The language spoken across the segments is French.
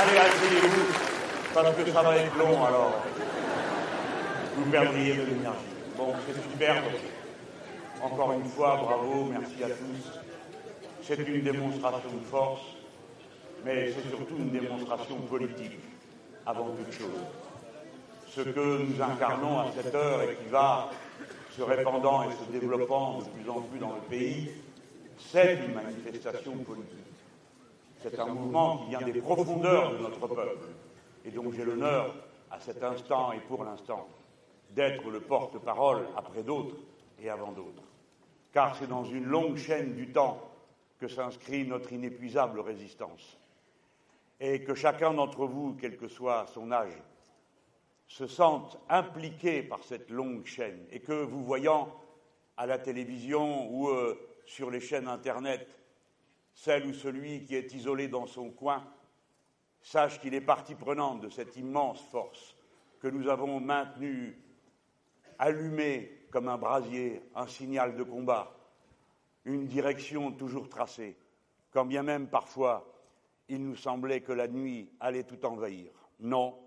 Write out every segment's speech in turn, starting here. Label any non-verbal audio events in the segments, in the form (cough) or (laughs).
Allez, asseyez-vous, parce que ça va être long alors. Vous perdriez de l'énergie. Bon, c'est super. Encore une fois, bravo, merci à tous. C'est une démonstration de force, mais c'est surtout une démonstration politique, avant toute chose. Ce que nous incarnons à cette heure et qui va se répandant et se développant de plus en plus dans le pays, c'est une manifestation politique. C'est un mouvement qui vient des profondeurs de notre peuple. Et donc j'ai l'honneur, à cet instant et pour l'instant, d'être le porte-parole après d'autres et avant d'autres. Car c'est dans une longue chaîne du temps que s'inscrit notre inépuisable résistance. Et que chacun d'entre vous, quel que soit son âge, se sente impliqué par cette longue chaîne et que vous voyant à la télévision ou euh, sur les chaînes Internet, celle ou celui qui est isolé dans son coin, sache qu'il est partie prenante de cette immense force que nous avons maintenue allumée comme un brasier, un signal de combat, une direction toujours tracée, quand bien même parfois il nous semblait que la nuit allait tout envahir. Non,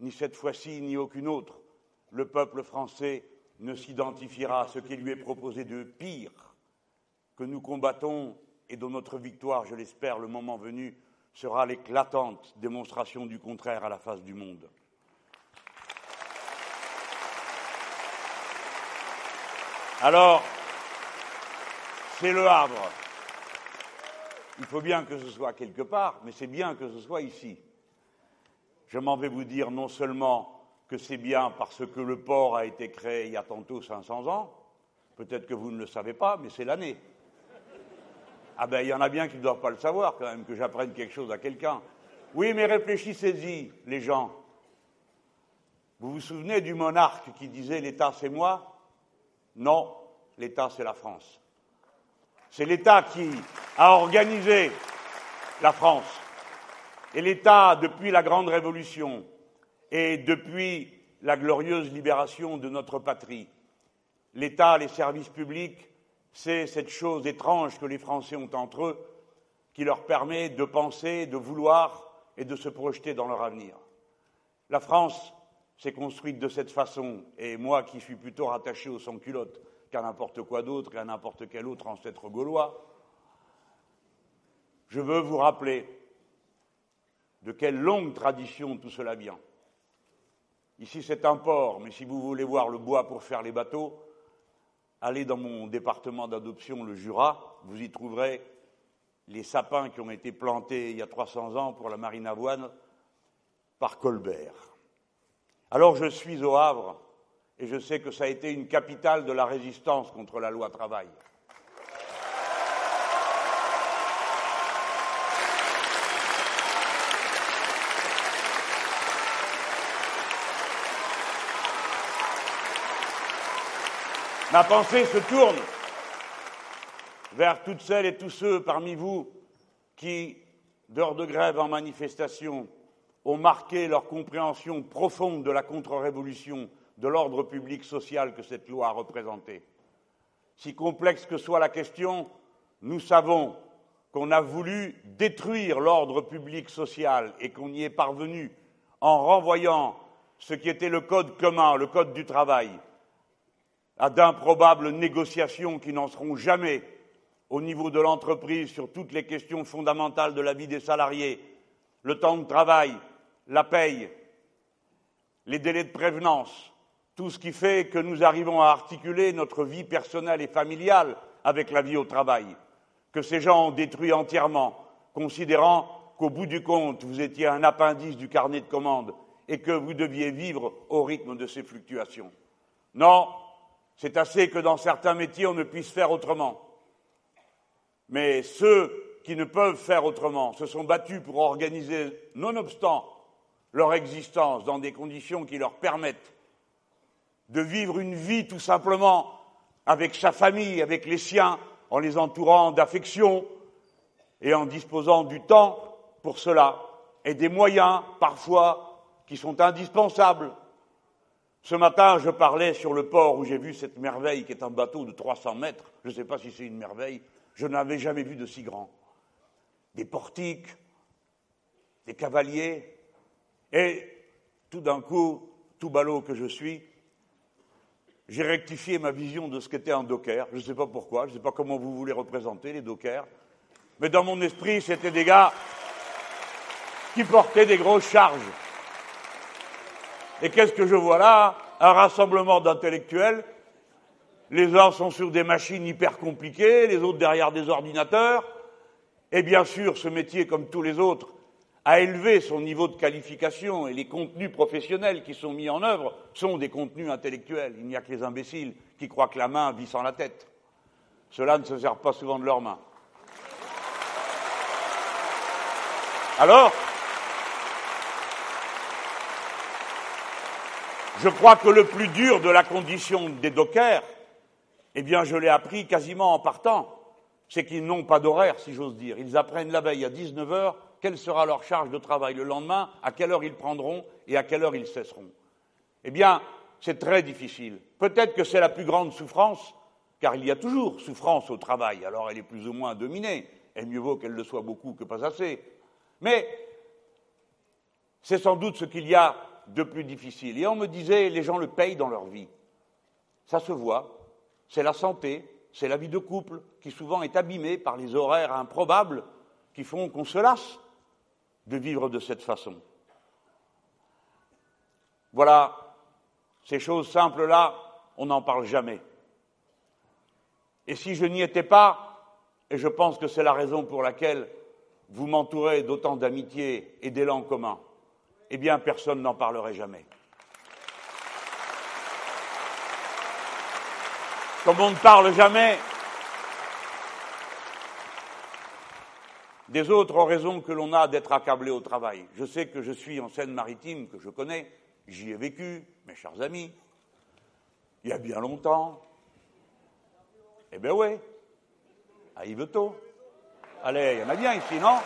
ni cette fois-ci, ni aucune autre, le peuple français ne s'identifiera à ce qui lui est proposé de pire, que nous combattons et dont notre victoire, je l'espère, le moment venu, sera l'éclatante démonstration du contraire à la face du monde. Alors, c'est le Havre. Il faut bien que ce soit quelque part, mais c'est bien que ce soit ici. Je m'en vais vous dire non seulement que c'est bien parce que le port a été créé il y a tantôt 500 ans, peut-être que vous ne le savez pas, mais c'est l'année. Ah ben, il y en a bien qui ne doivent pas le savoir quand même, que j'apprenne quelque chose à quelqu'un. Oui, mais réfléchissez-y, les gens. Vous vous souvenez du monarque qui disait l'État c'est moi? Non, l'État c'est la France. C'est l'État qui a organisé la France. Et l'État, depuis la Grande Révolution et depuis la glorieuse libération de notre patrie, l'État, les services publics, c'est cette chose étrange que les Français ont entre eux qui leur permet de penser, de vouloir et de se projeter dans leur avenir. La France s'est construite de cette façon, et moi qui suis plutôt rattaché au sans-culotte qu'à n'importe quoi d'autre et à n'importe quel autre ancêtre gaulois, je veux vous rappeler de quelle longue tradition tout cela vient. Ici, c'est un port, mais si vous voulez voir le bois pour faire les bateaux, allez dans mon département d'adoption, le Jura, vous y trouverez les sapins qui ont été plantés il y a 300 ans pour la marine avoine par Colbert. Alors je suis au Havre et je sais que ça a été une capitale de la résistance contre la loi travail. Ma pensée se tourne vers toutes celles et tous ceux parmi vous qui, d'heure de grève en manifestation, ont marqué leur compréhension profonde de la contre-révolution, de l'ordre public social que cette loi a représenté. Si complexe que soit la question, nous savons qu'on a voulu détruire l'ordre public social et qu'on y est parvenu en renvoyant ce qui était le code commun, le code du travail, à d'improbables négociations qui n'en seront jamais au niveau de l'entreprise sur toutes les questions fondamentales de la vie des salariés, le temps de travail, la paye, les délais de prévenance, tout ce qui fait que nous arrivons à articuler notre vie personnelle et familiale avec la vie au travail, que ces gens ont détruit entièrement, considérant qu'au bout du compte, vous étiez un appendice du carnet de commandes et que vous deviez vivre au rythme de ces fluctuations. Non, c'est assez que dans certains métiers, on ne puisse faire autrement. Mais ceux qui ne peuvent faire autrement se sont battus pour organiser, nonobstant leur existence, dans des conditions qui leur permettent de vivre une vie tout simplement avec sa famille, avec les siens, en les entourant d'affection et en disposant du temps pour cela et des moyens parfois qui sont indispensables ce matin, je parlais sur le port où j'ai vu cette merveille qui est un bateau de 300 mètres. Je ne sais pas si c'est une merveille. Je n'avais jamais vu de si grand. Des portiques, des cavaliers, et tout d'un coup, tout ballot que je suis, j'ai rectifié ma vision de ce qu'était un docker. Je ne sais pas pourquoi, je ne sais pas comment vous voulez représenter les dockers, mais dans mon esprit, c'était des gars qui portaient des grosses charges. Et qu'est-ce que je vois là? Un rassemblement d'intellectuels. Les uns sont sur des machines hyper compliquées, les autres derrière des ordinateurs. Et bien sûr, ce métier, comme tous les autres, a élevé son niveau de qualification et les contenus professionnels qui sont mis en œuvre sont des contenus intellectuels. Il n'y a que les imbéciles qui croient que la main vit sans la tête. Ceux-là ne se servent pas souvent de leurs mains. Alors, Je crois que le plus dur de la condition des dockers, eh bien, je l'ai appris quasiment en partant, c'est qu'ils n'ont pas d'horaire, si j'ose dire. Ils apprennent la veille à 19 heures quelle sera leur charge de travail le lendemain, à quelle heure ils prendront et à quelle heure ils cesseront. Eh bien, c'est très difficile. Peut-être que c'est la plus grande souffrance, car il y a toujours souffrance au travail, alors elle est plus ou moins dominée, et mieux vaut qu'elle le soit beaucoup que pas assez. Mais c'est sans doute ce qu'il y a de plus difficile. Et on me disait, les gens le payent dans leur vie. Ça se voit. C'est la santé, c'est la vie de couple qui souvent est abîmée par les horaires improbables qui font qu'on se lasse de vivre de cette façon. Voilà, ces choses simples-là, on n'en parle jamais. Et si je n'y étais pas, et je pense que c'est la raison pour laquelle vous m'entourez d'autant d'amitié et d'élan commun, eh bien personne n'en parlerait jamais. Comme on ne parle jamais des autres raisons que l'on a d'être accablé au travail. Je sais que je suis en Seine-Maritime, que je connais, j'y ai vécu, mes chers amis, il y a bien longtemps. Eh bien oui, à Yvetot. Allez, il y en a bien ici, non?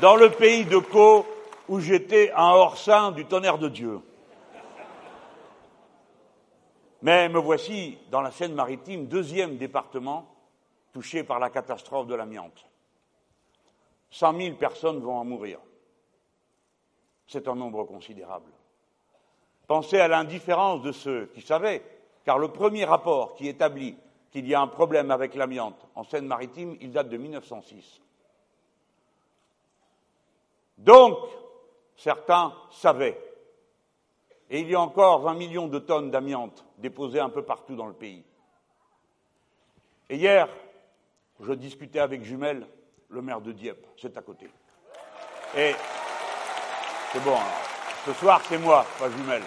Dans le pays de Caux où j'étais un hors-saint du tonnerre de Dieu. Mais me voici dans la Seine-Maritime, deuxième département touché par la catastrophe de l'amiante. Cent mille personnes vont en mourir. C'est un nombre considérable. Pensez à l'indifférence de ceux qui savaient, car le premier rapport qui établit qu'il y a un problème avec l'amiante en Seine-Maritime, il date de 1906. Donc, certains savaient. Et il y a encore 20 millions de tonnes d'amiante déposées un peu partout dans le pays. Et hier, je discutais avec Jumel, le maire de Dieppe, c'est à côté. Et c'est bon, ce soir c'est moi, pas Jumel.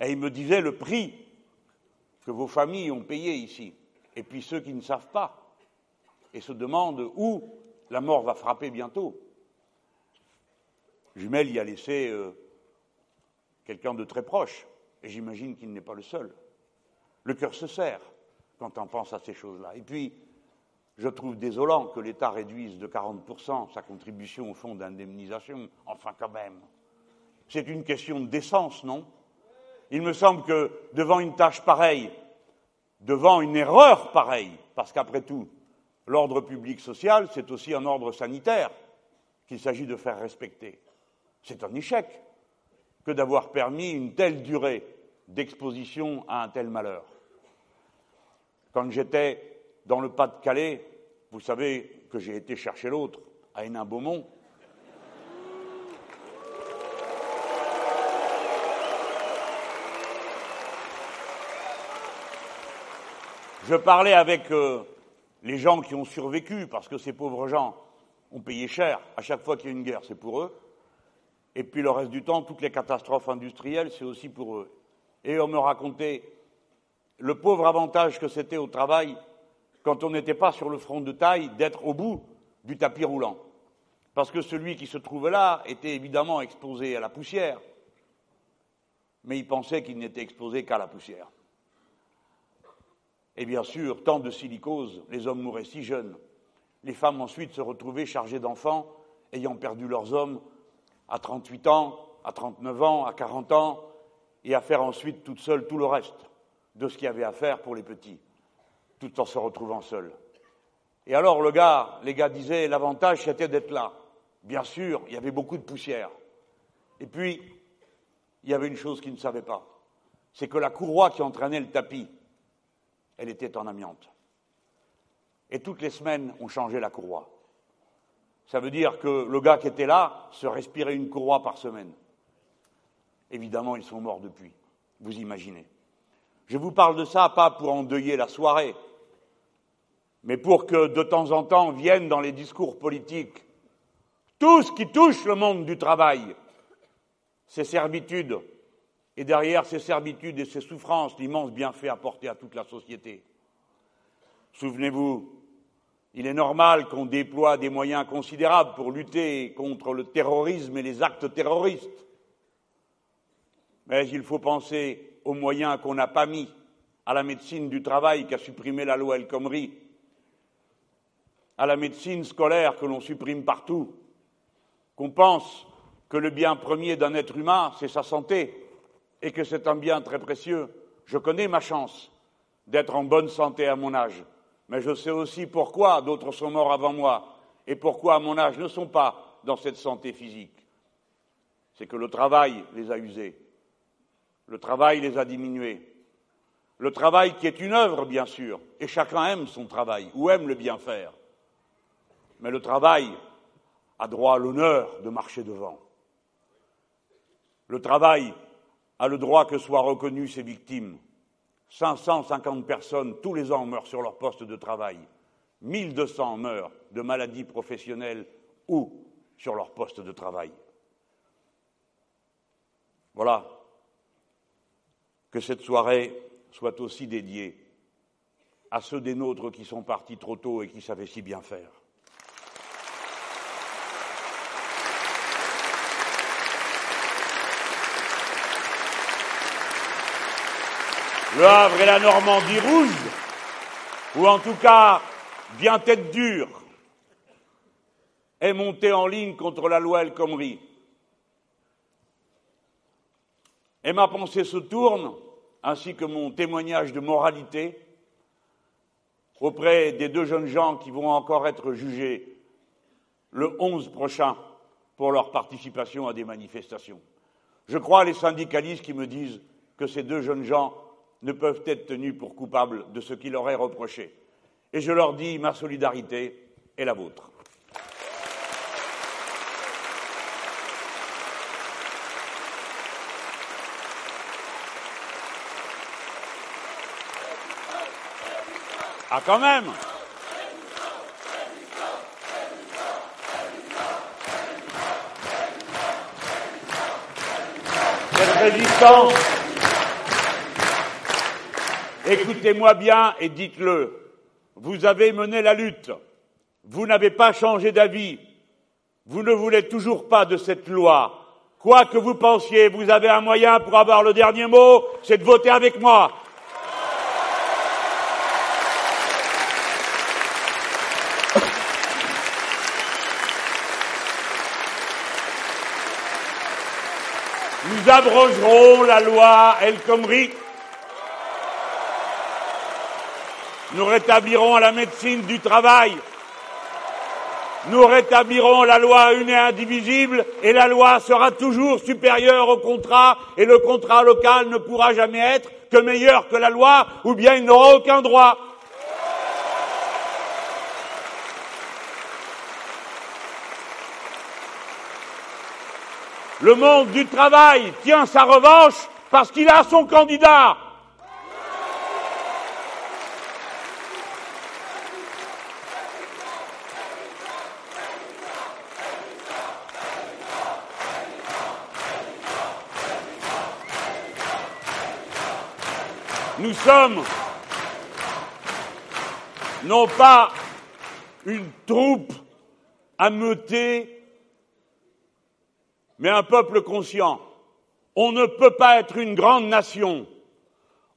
Et il me disait le prix que vos familles ont payé ici. Et puis ceux qui ne savent pas, et se demande où la mort va frapper bientôt. Jumel y a laissé euh, quelqu'un de très proche, et j'imagine qu'il n'est pas le seul. Le cœur se serre quand on pense à ces choses-là. Et puis, je trouve désolant que l'État réduise de 40% sa contribution au fonds d'indemnisation. Enfin, quand même. C'est une question de décence, non? Il me semble que devant une tâche pareille, devant une erreur pareille, parce qu'après tout, L'ordre public social, c'est aussi un ordre sanitaire qu'il s'agit de faire respecter. C'est un échec que d'avoir permis une telle durée d'exposition à un tel malheur. Quand j'étais dans le Pas-de-Calais, vous savez que j'ai été chercher l'autre à Hénin-Beaumont. Je parlais avec euh, les gens qui ont survécu, parce que ces pauvres gens ont payé cher à chaque fois qu'il y a une guerre, c'est pour eux. Et puis le reste du temps, toutes les catastrophes industrielles, c'est aussi pour eux. Et on me racontait le pauvre avantage que c'était au travail, quand on n'était pas sur le front de taille, d'être au bout du tapis roulant. Parce que celui qui se trouvait là était évidemment exposé à la poussière, mais il pensait qu'il n'était exposé qu'à la poussière. Et bien sûr, tant de silicose, les hommes mouraient si jeunes. Les femmes ensuite se retrouvaient chargées d'enfants, ayant perdu leurs hommes à 38 ans, à 39 ans, à 40 ans, et à faire ensuite toutes seules tout le reste de ce qu'il y avait à faire pour les petits. tout en se retrouvant seul. Et alors le gars, les gars disaient, l'avantage c'était d'être là. Bien sûr, il y avait beaucoup de poussière. Et puis, il y avait une chose qu'ils ne savaient pas, c'est que la courroie qui entraînait le tapis, elle était en amiante. Et toutes les semaines, on changeait la courroie. Ça veut dire que le gars qui était là se respirait une courroie par semaine. Évidemment, ils sont morts depuis. Vous imaginez. Je vous parle de ça pas pour endeuiller la soirée, mais pour que de temps en temps viennent dans les discours politiques tout ce qui touche le monde du travail, ces servitudes, et derrière ces servitudes et ces souffrances, l'immense bienfait apporté à toute la société. Souvenez-vous, il est normal qu'on déploie des moyens considérables pour lutter contre le terrorisme et les actes terroristes. Mais il faut penser aux moyens qu'on n'a pas mis à la médecine du travail qu'a supprimé la loi El Khomri, à la médecine scolaire que l'on supprime partout, qu'on pense que le bien premier d'un être humain, c'est sa santé, et que c'est un bien très précieux. Je connais ma chance d'être en bonne santé à mon âge, mais je sais aussi pourquoi d'autres sont morts avant moi, et pourquoi à mon âge ne sont pas dans cette santé physique. C'est que le travail les a usés, le travail les a diminués, le travail qui est une œuvre, bien sûr, et chacun aime son travail, ou aime le bien faire. Mais le travail, a droit à l'honneur de marcher devant. Le travail a le droit que soient reconnues ses victimes. 550 personnes tous les ans meurent sur leur poste de travail. 1200 meurent de maladies professionnelles ou sur leur poste de travail. Voilà. Que cette soirée soit aussi dédiée à ceux des nôtres qui sont partis trop tôt et qui savaient si bien faire. Le Havre et la Normandie rouge, ou en tout cas bien tête dure, est monté en ligne contre la loi El Khomri. Et ma pensée se tourne, ainsi que mon témoignage de moralité, auprès des deux jeunes gens qui vont encore être jugés le 11 prochain pour leur participation à des manifestations. Je crois les syndicalistes qui me disent que ces deux jeunes gens ne peuvent être tenus pour coupables de ce qui leur est reproché. Et je leur dis ma solidarité est la vôtre. Ah, quand même résistance Écoutez-moi bien et dites-le. Vous avez mené la lutte. Vous n'avez pas changé d'avis. Vous ne voulez toujours pas de cette loi. Quoi que vous pensiez, vous avez un moyen pour avoir le dernier mot, c'est de voter avec moi. Nous abrogerons la loi El Khomri Nous rétablirons la médecine du travail. Nous rétablirons la loi une et indivisible et la loi sera toujours supérieure au contrat et le contrat local ne pourra jamais être que meilleur que la loi ou bien il n'aura aucun droit. Le monde du travail tient sa revanche parce qu'il a son candidat. Nous sommes non pas une troupe ameutée, mais un peuple conscient. On ne peut pas être une grande nation.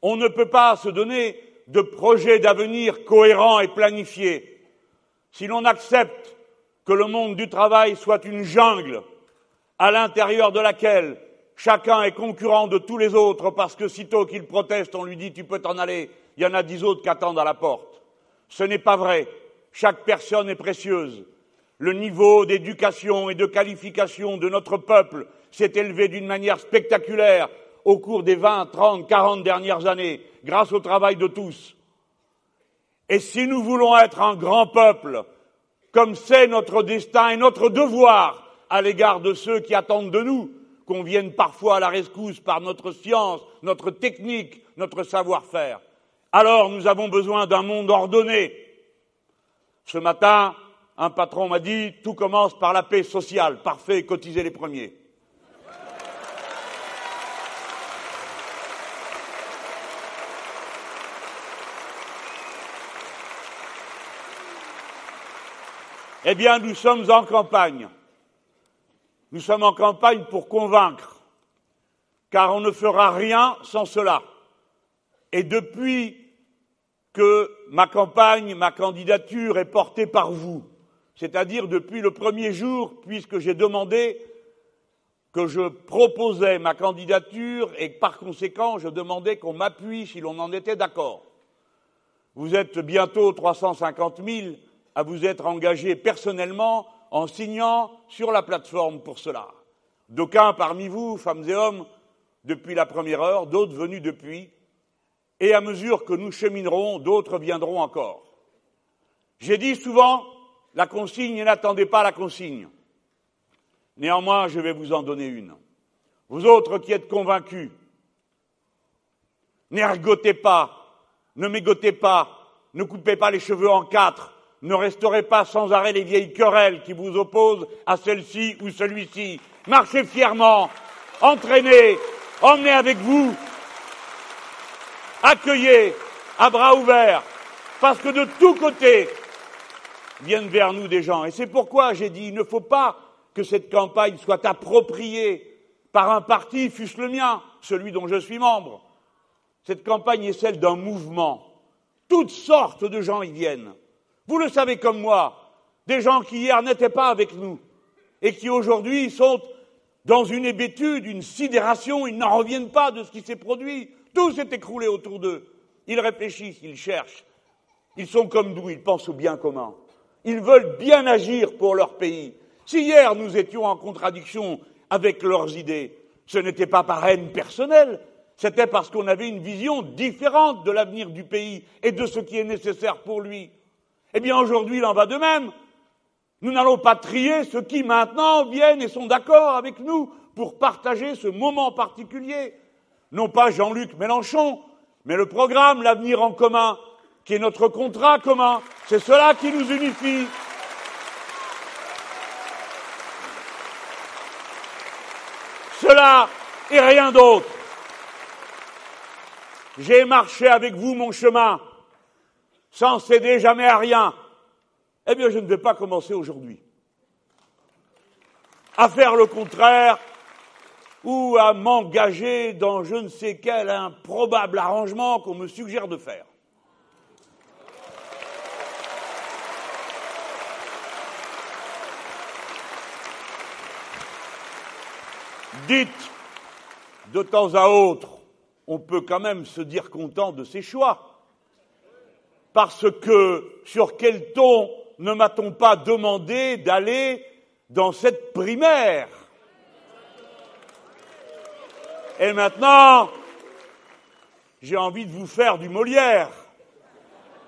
On ne peut pas se donner de projets d'avenir cohérents et planifiés si l'on accepte que le monde du travail soit une jungle à l'intérieur de laquelle Chacun est concurrent de tous les autres parce que sitôt qu'il proteste, on lui dit tu peux t'en aller, il y en a dix autres qui attendent à la porte. Ce n'est pas vrai. Chaque personne est précieuse. Le niveau d'éducation et de qualification de notre peuple s'est élevé d'une manière spectaculaire au cours des 20, 30, 40 dernières années, grâce au travail de tous. Et si nous voulons être un grand peuple, comme c'est notre destin et notre devoir à l'égard de ceux qui attendent de nous, qu'on vienne parfois à la rescousse par notre science, notre technique, notre savoir-faire, alors nous avons besoin d'un monde ordonné. Ce matin, un patron m'a dit, tout commence par la paix sociale. Parfait, cotisez les premiers. Eh bien, nous sommes en campagne. Nous sommes en campagne pour convaincre, car on ne fera rien sans cela. Et depuis que ma campagne, ma candidature est portée par vous, c'est-à-dire depuis le premier jour, puisque j'ai demandé que je proposais ma candidature et par conséquent je demandais qu'on m'appuie si l'on en était d'accord. Vous êtes bientôt 350 000 à vous être engagé personnellement en signant sur la plateforme pour cela. D'aucuns parmi vous, femmes et hommes, depuis la première heure, d'autres venus depuis, et à mesure que nous cheminerons, d'autres viendront encore. J'ai dit souvent, la consigne, n'attendez pas la consigne. Néanmoins, je vais vous en donner une. Vous autres qui êtes convaincus, n'ergotez pas, ne mégotez pas, ne coupez pas les cheveux en quatre, ne restaurez pas sans arrêt les vieilles querelles qui vous opposent à celle-ci ou celui-ci. Marchez fièrement, entraînez, emmenez avec vous, accueillez à bras ouverts, parce que de tous côtés viennent vers nous des gens. Et c'est pourquoi j'ai dit, il ne faut pas que cette campagne soit appropriée par un parti, fût-ce le mien, celui dont je suis membre. Cette campagne est celle d'un mouvement. Toutes sortes de gens y viennent. Vous le savez comme moi, des gens qui hier n'étaient pas avec nous et qui aujourd'hui sont dans une hébétude, une sidération, ils n'en reviennent pas de ce qui s'est produit. Tout s'est écroulé autour d'eux. Ils réfléchissent, ils cherchent. Ils sont comme nous, ils pensent au bien commun. Ils veulent bien agir pour leur pays. Si hier nous étions en contradiction avec leurs idées, ce n'était pas par haine personnelle, c'était parce qu'on avait une vision différente de l'avenir du pays et de ce qui est nécessaire pour lui. Eh bien aujourd'hui, il en va de même. Nous n'allons pas trier ceux qui maintenant viennent et sont d'accord avec nous pour partager ce moment particulier. Non pas Jean-Luc Mélenchon, mais le programme L'avenir en commun, qui est notre contrat commun. C'est cela qui nous unifie. Cela et rien d'autre. J'ai marché avec vous mon chemin sans céder jamais à rien, eh bien je ne vais pas commencer aujourd'hui. À faire le contraire ou à m'engager dans je ne sais quel improbable arrangement qu'on me suggère de faire. Dites, de temps à autre, on peut quand même se dire content de ses choix parce que sur quel ton ne m'a-t-on pas demandé d'aller dans cette primaire? Et maintenant, j'ai envie de vous faire du Molière.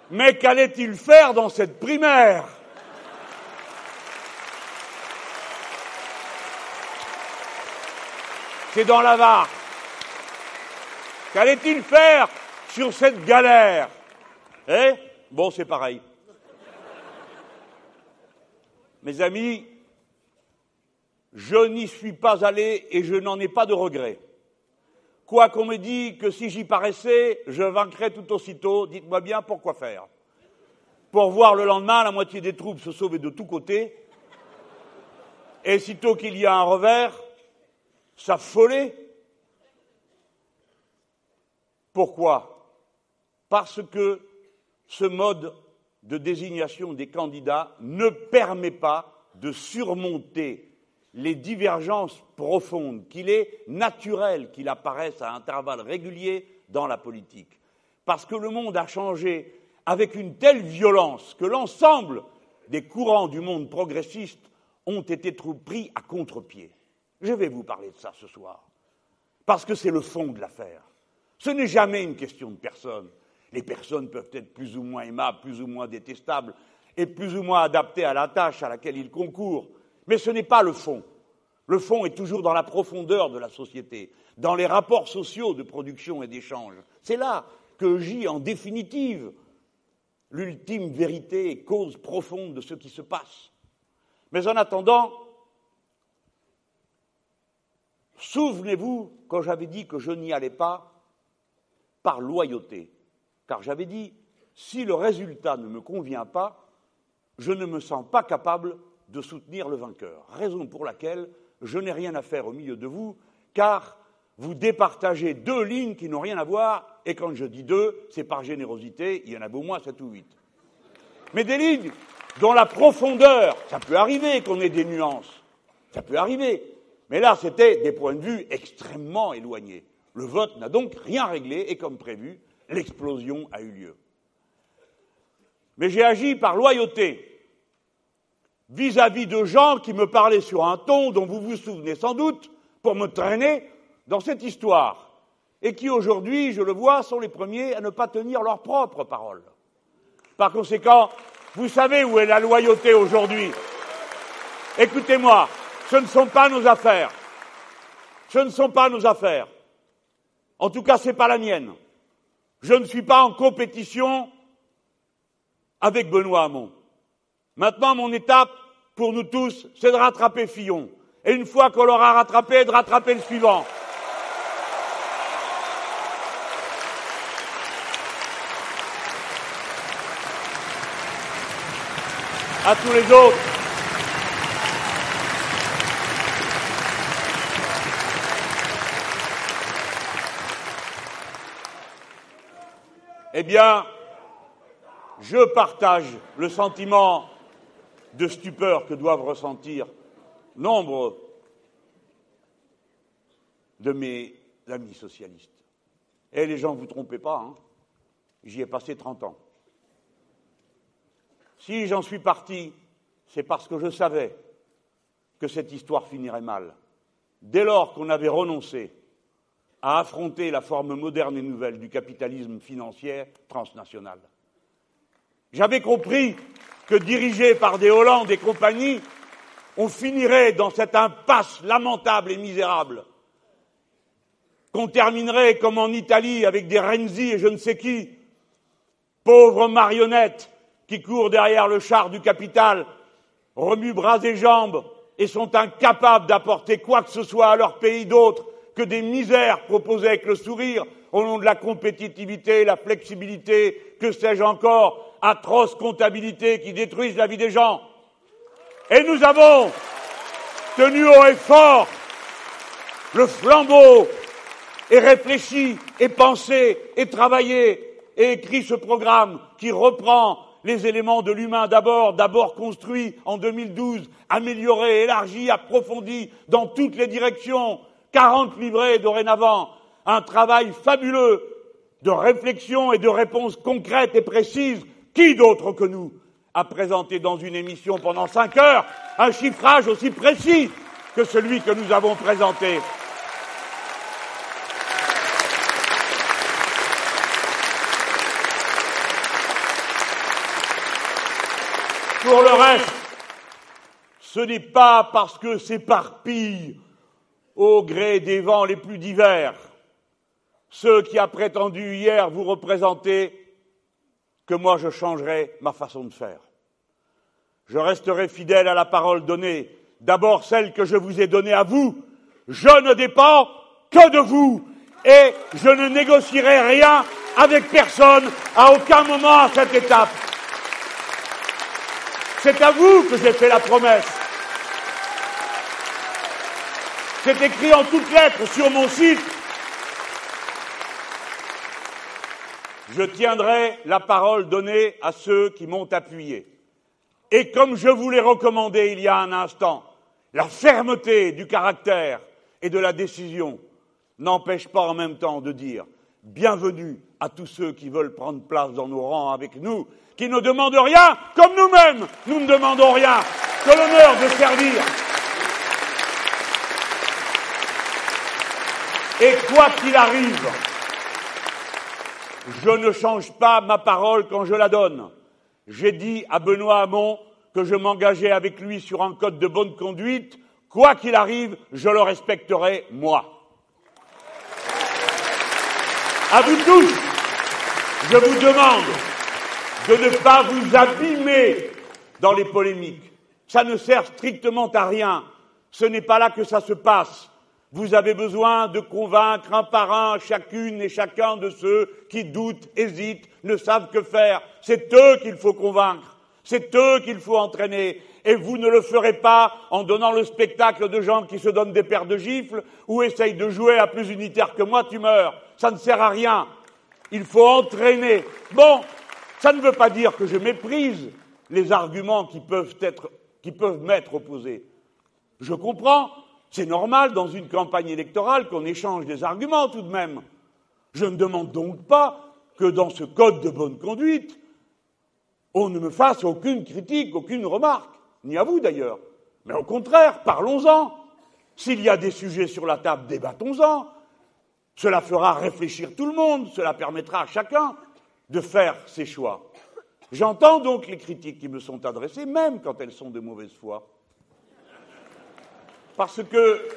Mais qu'allait-il faire dans cette primaire? C'est dans la VAR. Qu'allait-il faire sur cette galère? Eh? Bon, c'est pareil. Mes amis, je n'y suis pas allé et je n'en ai pas de regret. Quoi qu'on me dise que si j'y paraissais, je vaincrais tout aussitôt, dites-moi bien pourquoi faire. Pour voir le lendemain la moitié des troupes se sauver de tous côtés, et sitôt qu'il y a un revers, s'affoler. Pourquoi? Parce que ce mode de désignation des candidats ne permet pas de surmonter les divergences profondes qu'il est naturel qu'il apparaisse à intervalles réguliers dans la politique. Parce que le monde a changé avec une telle violence que l'ensemble des courants du monde progressiste ont été pris à contre-pied. Je vais vous parler de ça ce soir, parce que c'est le fond de l'affaire. Ce n'est jamais une question de personne. Les personnes peuvent être plus ou moins aimables, plus ou moins détestables, et plus ou moins adaptées à la tâche à laquelle ils concourent, mais ce n'est pas le fond. Le fond est toujours dans la profondeur de la société, dans les rapports sociaux de production et d'échange. C'est là que gît en définitive l'ultime vérité et cause profonde de ce qui se passe. Mais en attendant, souvenez-vous quand j'avais dit que je n'y allais pas par loyauté, car j'avais dit, si le résultat ne me convient pas, je ne me sens pas capable de soutenir le vainqueur, raison pour laquelle je n'ai rien à faire au milieu de vous, car vous départagez deux lignes qui n'ont rien à voir, et quand je dis deux, c'est par générosité, il y en a au moins sept ou huit. Mais des lignes dont la profondeur, ça peut arriver qu'on ait des nuances, ça peut arriver, mais là c'était des points de vue extrêmement éloignés. Le vote n'a donc rien réglé, et comme prévu, l'explosion a eu lieu. Mais j'ai agi par loyauté vis-à-vis de gens qui me parlaient sur un ton dont vous vous souvenez sans doute pour me traîner dans cette histoire et qui aujourd'hui, je le vois, sont les premiers à ne pas tenir leurs propres paroles. Par conséquent, vous savez où est la loyauté aujourd'hui. Écoutez-moi, ce ne sont pas nos affaires. Ce ne sont pas nos affaires. En tout cas, ce n'est pas la mienne. Je ne suis pas en compétition avec Benoît Hamon. Maintenant, mon étape, pour nous tous, c'est de rattraper Fillon. Et une fois qu'on l'aura rattrapé, de rattraper le suivant. à tous les autres. Eh bien, je partage le sentiment de stupeur que doivent ressentir nombre de mes amis socialistes. Et les gens, ne vous trompez pas, hein, j'y ai passé 30 ans. Si j'en suis parti, c'est parce que je savais que cette histoire finirait mal. Dès lors qu'on avait renoncé à affronter la forme moderne et nouvelle du capitalisme financier transnational. J'avais compris que dirigé par des Hollandes et compagnie, on finirait dans cette impasse lamentable et misérable, qu'on terminerait comme en Italie avec des Renzi et je ne sais qui, pauvres marionnettes qui courent derrière le char du capital, remuent bras et jambes et sont incapables d'apporter quoi que ce soit à leur pays d'autre que des misères proposées avec le sourire au nom de la compétitivité, la flexibilité, que sais-je encore, atroce comptabilité qui détruisent la vie des gens. Et nous avons tenu haut et fort le flambeau et réfléchi et pensé et travaillé et écrit ce programme qui reprend les éléments de l'humain d'abord, d'abord construit en 2012, amélioré, élargi, approfondi dans toutes les directions, 40 livrets dorénavant, un travail fabuleux de réflexion et de réponse concrètes et précises. Qui d'autre que nous a présenté dans une émission pendant cinq heures un chiffrage aussi précis que celui que nous avons présenté? Pour le reste, ce n'est pas parce que s'éparpillent au gré des vents les plus divers ceux qui a prétendu hier vous représenter que moi je changerai ma façon de faire. Je resterai fidèle à la parole donnée, d'abord celle que je vous ai donnée à vous. Je ne dépends que de vous et je ne négocierai rien avec personne à aucun moment à cette étape. C'est à vous que j'ai fait la promesse. C'est écrit en toutes lettres sur mon site. Je tiendrai la parole donnée à ceux qui m'ont appuyé. Et comme je vous l'ai recommandé il y a un instant, la fermeté du caractère et de la décision n'empêche pas en même temps de dire bienvenue à tous ceux qui veulent prendre place dans nos rangs avec nous, qui ne demandent rien, comme nous-mêmes, nous ne demandons rien que l'honneur de servir. Et quoi qu'il arrive, je ne change pas ma parole quand je la donne. J'ai dit à Benoît Hamon que je m'engageais avec lui sur un code de bonne conduite. Quoi qu'il arrive, je le respecterai, moi. À vous tous, je vous demande de ne pas vous abîmer dans les polémiques. Ça ne sert strictement à rien. Ce n'est pas là que ça se passe. Vous avez besoin de convaincre un par un chacune et chacun de ceux qui doutent, hésitent, ne savent que faire. C'est eux qu'il faut convaincre. C'est eux qu'il faut entraîner. Et vous ne le ferez pas en donnant le spectacle de gens qui se donnent des paires de gifles ou essayent de jouer à plus unitaire que moi, tu meurs. Ça ne sert à rien. Il faut entraîner. Bon, ça ne veut pas dire que je méprise les arguments qui peuvent être, qui peuvent m'être opposés. Je comprends c'est normal dans une campagne électorale qu'on échange des arguments tout de même. Je ne demande donc pas que dans ce code de bonne conduite, on ne me fasse aucune critique, aucune remarque, ni à vous d'ailleurs. Mais au contraire, parlons-en. S'il y a des sujets sur la table, débattons-en. Cela fera réfléchir tout le monde, cela permettra à chacun de faire ses choix. J'entends donc les critiques qui me sont adressées, même quand elles sont de mauvaise foi. Parce que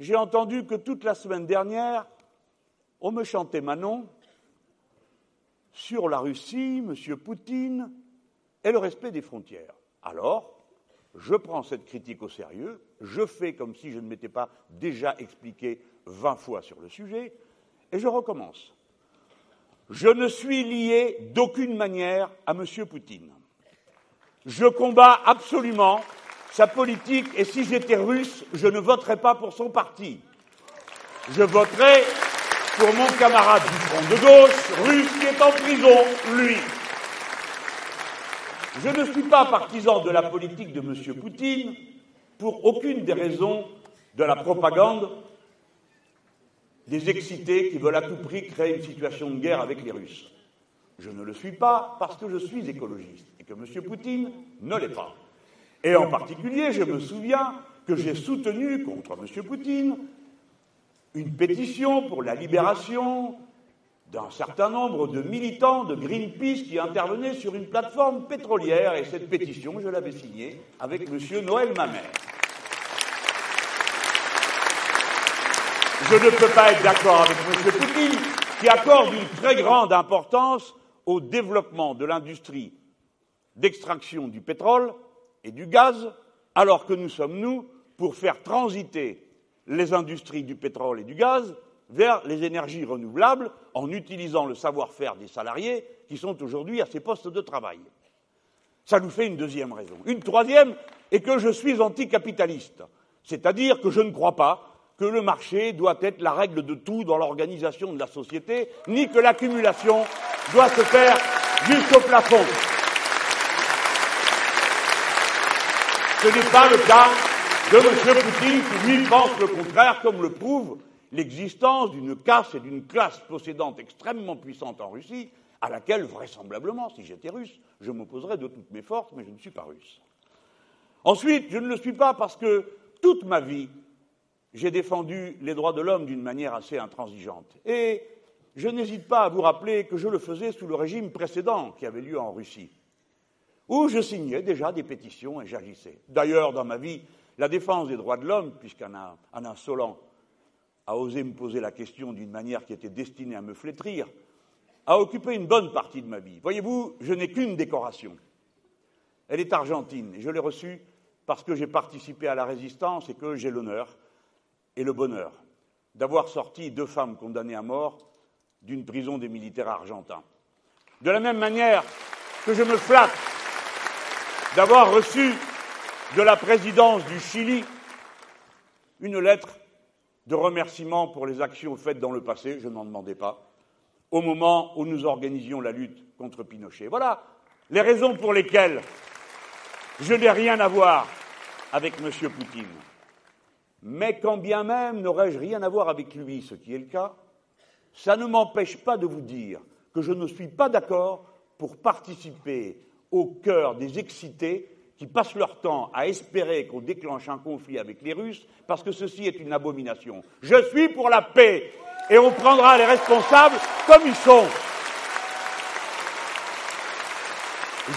j'ai entendu que toute la semaine dernière, on me chantait Manon sur la Russie, M. Poutine et le respect des frontières. Alors, je prends cette critique au sérieux, je fais comme si je ne m'étais pas déjà expliqué vingt fois sur le sujet, et je recommence. Je ne suis lié d'aucune manière à M. Poutine. Je combats absolument sa politique, et si j'étais russe, je ne voterais pas pour son parti. Je voterais pour mon camarade du front de gauche, russe, qui est en prison, lui. Je ne suis pas partisan de la politique de M. Poutine pour aucune des raisons de la propagande des excités qui veulent à tout prix créer une situation de guerre avec les Russes. Je ne le suis pas parce que je suis écologiste et que M. Poutine ne l'est pas. Et en particulier, je me souviens que j'ai soutenu contre M. Poutine une pétition pour la libération d'un certain nombre de militants de Greenpeace qui intervenaient sur une plateforme pétrolière. Et cette pétition, je l'avais signée avec M. Noël Mamère. Je ne peux pas être d'accord avec M. Poutine, qui accorde une très grande importance au développement de l'industrie d'extraction du pétrole et du gaz, alors que nous sommes, nous, pour faire transiter les industries du pétrole et du gaz vers les énergies renouvelables en utilisant le savoir-faire des salariés qui sont aujourd'hui à ces postes de travail. Ça nous fait une deuxième raison. Une troisième est que je suis anticapitaliste, c'est-à-dire que je ne crois pas que le marché doit être la règle de tout dans l'organisation de la société, ni que l'accumulation doit se faire jusqu'au plafond. Ce n'est pas le cas de M. Poutine qui, lui, pense le contraire, comme le prouve l'existence d'une caste et d'une classe possédante extrêmement puissante en Russie, à laquelle, vraisemblablement, si j'étais russe, je m'opposerais de toutes mes forces, mais je ne suis pas russe. Ensuite, je ne le suis pas parce que toute ma vie, j'ai défendu les droits de l'homme d'une manière assez intransigeante. Et je n'hésite pas à vous rappeler que je le faisais sous le régime précédent qui avait lieu en Russie où je signais déjà des pétitions et j'agissais. D'ailleurs, dans ma vie, la défense des droits de l'homme, puisqu'un insolent a osé me poser la question d'une manière qui était destinée à me flétrir, a occupé une bonne partie de ma vie. Voyez-vous, je n'ai qu'une décoration. Elle est argentine et je l'ai reçue parce que j'ai participé à la résistance et que j'ai l'honneur et le bonheur d'avoir sorti deux femmes condamnées à mort d'une prison des militaires argentins. De la même manière que je me flatte d'avoir reçu de la présidence du Chili une lettre de remerciement pour les actions faites dans le passé, je n'en demandais pas, au moment où nous organisions la lutte contre Pinochet. Voilà les raisons pour lesquelles je n'ai rien à voir avec M. Poutine. Mais quand bien même n'aurais-je rien à voir avec lui, ce qui est le cas, ça ne m'empêche pas de vous dire que je ne suis pas d'accord pour participer au cœur des excités qui passent leur temps à espérer qu'on déclenche un conflit avec les Russes, parce que ceci est une abomination. Je suis pour la paix, et on prendra les responsables comme ils sont.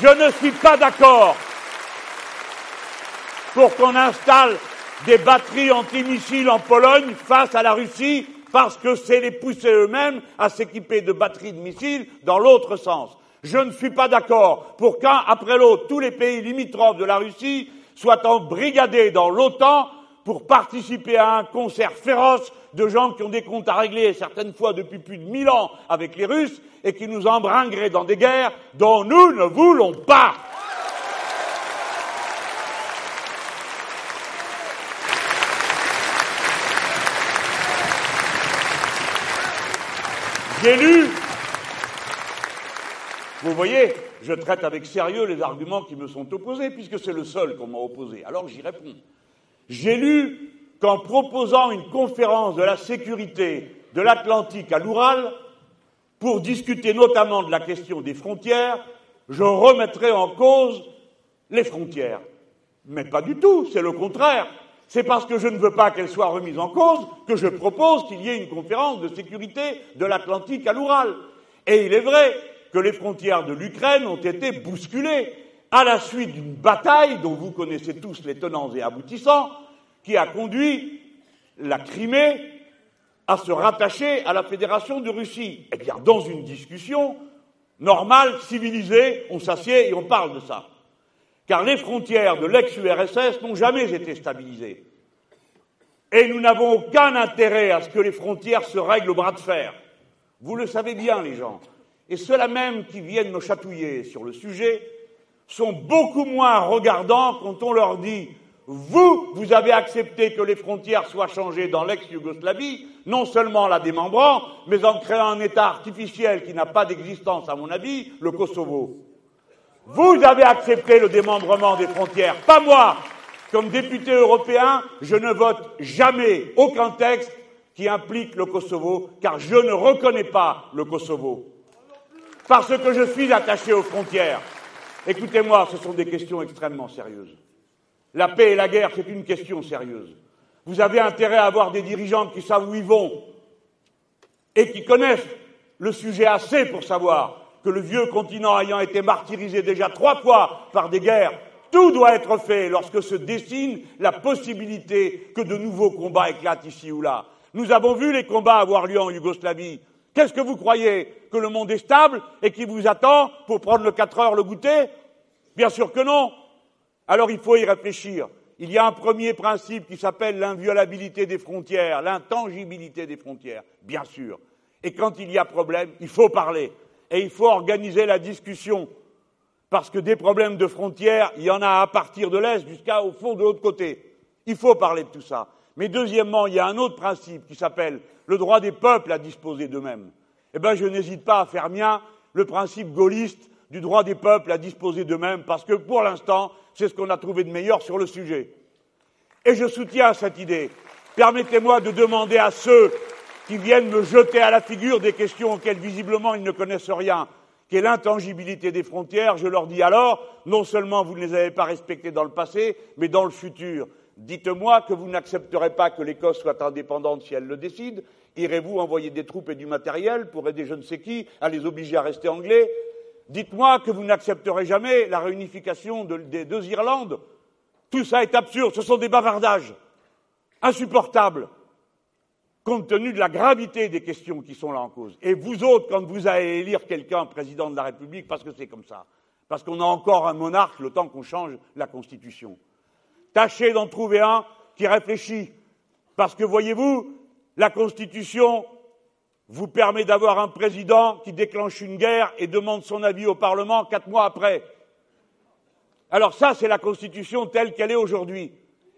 Je ne suis pas d'accord pour qu'on installe des batteries antimissiles en Pologne face à la Russie parce que c'est les pousser eux-mêmes à s'équiper de batteries de missiles dans l'autre sens. Je ne suis pas d'accord pour qu'un après l'autre tous les pays limitrophes de la Russie soient embrigadés dans l'OTAN pour participer à un concert féroce de gens qui ont des comptes à régler, certaines fois depuis plus de mille ans, avec les Russes, et qui nous embringueraient dans des guerres dont nous ne voulons pas. J'ai lu, vous voyez, je traite avec sérieux les arguments qui me sont opposés, puisque c'est le seul qu'on m'a opposé. Alors j'y réponds. J'ai lu qu'en proposant une conférence de la sécurité de l'Atlantique à l'Oural, pour discuter notamment de la question des frontières, je remettrai en cause les frontières. Mais pas du tout, c'est le contraire. C'est parce que je ne veux pas qu'elles soient remises en cause que je propose qu'il y ait une conférence de sécurité de l'Atlantique à l'Oural. Et il est vrai que les frontières de l'Ukraine ont été bousculées à la suite d'une bataille dont vous connaissez tous les tenants et aboutissants, qui a conduit la Crimée à se rattacher à la Fédération de Russie. Eh bien, dans une discussion normale, civilisée, on s'assied et on parle de ça car les frontières de l'ex-URSS n'ont jamais été stabilisées. Et nous n'avons aucun intérêt à ce que les frontières se règlent au bras de fer. Vous le savez bien, les gens. Et ceux-là même qui viennent me chatouiller sur le sujet sont beaucoup moins regardants quand on leur dit vous, vous avez accepté que les frontières soient changées dans l'ex-Yougoslavie, non seulement en la démembrant, mais en créant un État artificiel qui n'a pas d'existence, à mon avis, le Kosovo. Vous avez accepté le démembrement des frontières, pas moi. Comme député européen, je ne vote jamais aucun texte qui implique le Kosovo, car je ne reconnais pas le Kosovo. Parce que je suis attaché aux frontières. Écoutez-moi, ce sont des questions extrêmement sérieuses. La paix et la guerre, c'est une question sérieuse. Vous avez intérêt à avoir des dirigeants qui savent où ils vont et qui connaissent le sujet assez pour savoir que le vieux continent ayant été martyrisé déjà trois fois par des guerres, tout doit être fait lorsque se dessine la possibilité que de nouveaux combats éclatent ici ou là. Nous avons vu les combats avoir lieu en Yougoslavie. Qu'est-ce que vous croyez Que le monde est stable et qui vous attend pour prendre le quatre heures le goûter? Bien sûr que non. Alors il faut y réfléchir. Il y a un premier principe qui s'appelle l'inviolabilité des frontières, l'intangibilité des frontières, bien sûr. Et quand il y a problème, il faut parler et il faut organiser la discussion. Parce que des problèmes de frontières, il y en a à partir de l'Est jusqu'au fond de l'autre côté. Il faut parler de tout ça. Mais deuxièmement, il y a un autre principe qui s'appelle le droit des peuples à disposer d'eux-mêmes. Eh bien, je n'hésite pas à faire mien le principe gaulliste du droit des peuples à disposer d'eux-mêmes, parce que pour l'instant, c'est ce qu'on a trouvé de meilleur sur le sujet. Et je soutiens cette idée. Permettez-moi de demander à ceux qui viennent me jeter à la figure des questions auxquelles visiblement ils ne connaissent rien, qui est l'intangibilité des frontières, je leur dis alors, non seulement vous ne les avez pas respectées dans le passé, mais dans le futur. Dites-moi que vous n'accepterez pas que l'Écosse soit indépendante si elle le décide. Irez-vous envoyer des troupes et du matériel pour aider je ne sais qui à les obliger à rester anglais? Dites-moi que vous n'accepterez jamais la réunification des deux Irlandes. Tout ça est absurde, ce sont des bavardages insupportables compte tenu de la gravité des questions qui sont là en cause. Et vous autres, quand vous allez élire quelqu'un président de la République, parce que c'est comme ça, parce qu'on a encore un monarque le temps qu'on change la Constitution, tâchez d'en trouver un qui réfléchit. Parce que, voyez-vous, la Constitution vous permet d'avoir un président qui déclenche une guerre et demande son avis au Parlement quatre mois après. Alors ça, c'est la Constitution telle qu'elle est aujourd'hui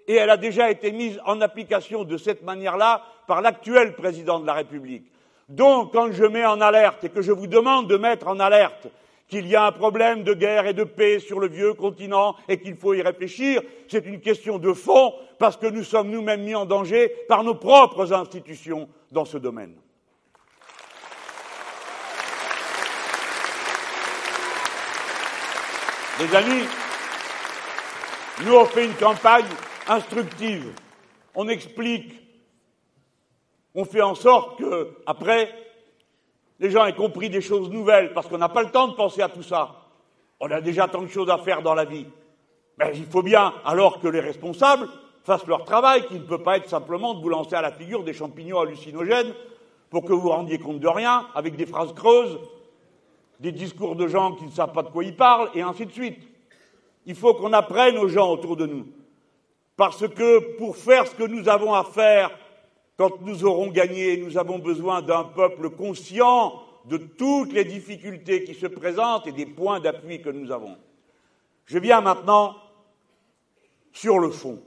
et elle a déjà été mise en application de cette manière-là par l'actuel président de la République. Donc, quand je mets en alerte et que je vous demande de mettre en alerte qu'il y a un problème de guerre et de paix sur le vieux continent et qu'il faut y réfléchir. C'est une question de fond parce que nous sommes nous-mêmes mis en danger par nos propres institutions dans ce domaine. Mes amis, nous on fait une campagne instructive. On explique, on fait en sorte que, après, les gens aient compris des choses nouvelles, parce qu'on n'a pas le temps de penser à tout ça. On a déjà tant de choses à faire dans la vie. Mais il faut bien, alors que les responsables fassent leur travail, qui ne peut pas être simplement de vous lancer à la figure des champignons hallucinogènes pour que vous vous rendiez compte de rien, avec des phrases creuses, des discours de gens qui ne savent pas de quoi ils parlent, et ainsi de suite. Il faut qu'on apprenne aux gens autour de nous. Parce que pour faire ce que nous avons à faire, quand nous aurons gagné, nous avons besoin d'un peuple conscient de toutes les difficultés qui se présentent et des points d'appui que nous avons. Je viens maintenant sur le fond.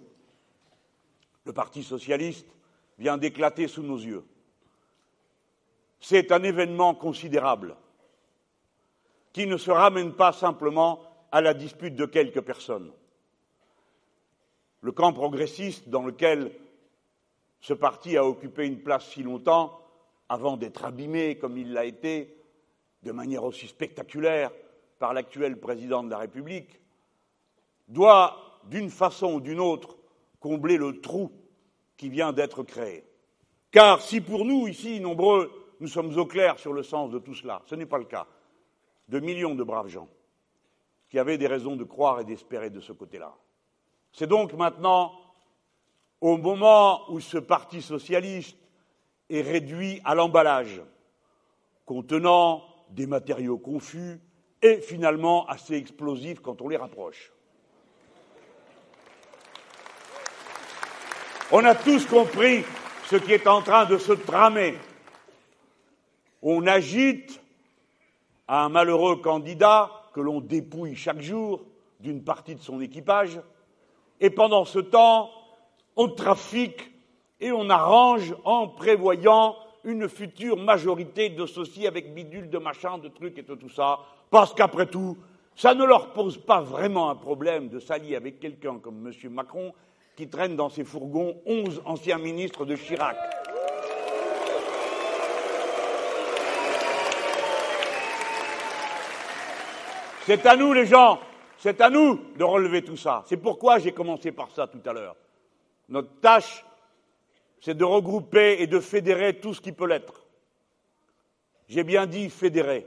Le Parti socialiste vient d'éclater sous nos yeux. C'est un événement considérable qui ne se ramène pas simplement à la dispute de quelques personnes. Le camp progressiste dans lequel ce parti a occupé une place si longtemps, avant d'être abîmé comme il l'a été, de manière aussi spectaculaire par l'actuel président de la République, doit, d'une façon ou d'une autre, combler le trou qui vient d'être créé. Car si pour nous, ici, nombreux, nous sommes au clair sur le sens de tout cela, ce n'est pas le cas de millions de braves gens qui avaient des raisons de croire et d'espérer de ce côté-là. C'est donc maintenant, au moment où ce Parti socialiste est réduit à l'emballage, contenant des matériaux confus et finalement assez explosifs quand on les rapproche. On a tous compris ce qui est en train de se tramer. On agite un malheureux candidat que l'on dépouille chaque jour d'une partie de son équipage, et pendant ce temps, on trafique et on arrange en prévoyant une future majorité d'associés avec bidule de machin, de trucs et de tout ça, parce qu'après tout, ça ne leur pose pas vraiment un problème de s'allier avec quelqu'un comme M. Macron qui traîne dans ses fourgons onze anciens ministres de Chirac. C'est à nous, les gens, c'est à nous de relever tout ça. C'est pourquoi j'ai commencé par ça tout à l'heure. Notre tâche, c'est de regrouper et de fédérer tout ce qui peut l'être. J'ai bien dit fédérer.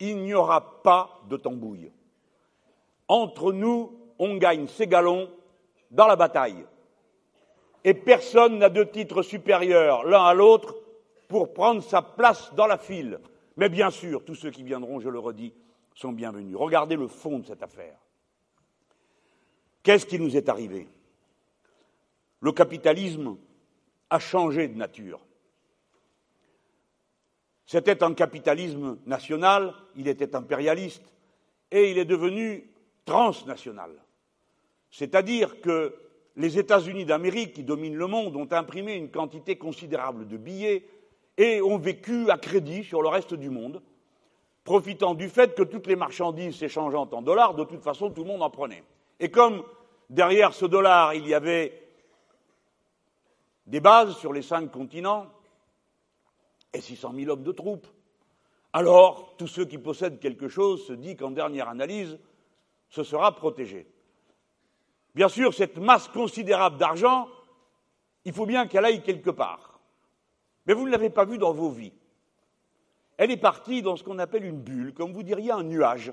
Il n'y aura pas de tambouille. Entre nous, on gagne ses galons dans la bataille. Et personne n'a de titre supérieur l'un à l'autre pour prendre sa place dans la file. Mais bien sûr, tous ceux qui viendront, je le redis, sont bienvenus. Regardez le fond de cette affaire. Qu'est-ce qui nous est arrivé? Le capitalisme a changé de nature. C'était un capitalisme national, il était impérialiste, et il est devenu transnational. C'est-à-dire que les États-Unis d'Amérique, qui dominent le monde, ont imprimé une quantité considérable de billets et ont vécu à crédit sur le reste du monde, profitant du fait que toutes les marchandises s'échangeant en dollars, de toute façon, tout le monde en prenait. Et comme derrière ce dollar, il y avait des bases sur les cinq continents et 600 000 hommes de troupes, alors tous ceux qui possèdent quelque chose se disent qu'en dernière analyse, ce sera protégé. Bien sûr, cette masse considérable d'argent, il faut bien qu'elle aille quelque part. Mais vous ne l'avez pas vu dans vos vies. Elle est partie dans ce qu'on appelle une bulle, comme vous diriez un nuage.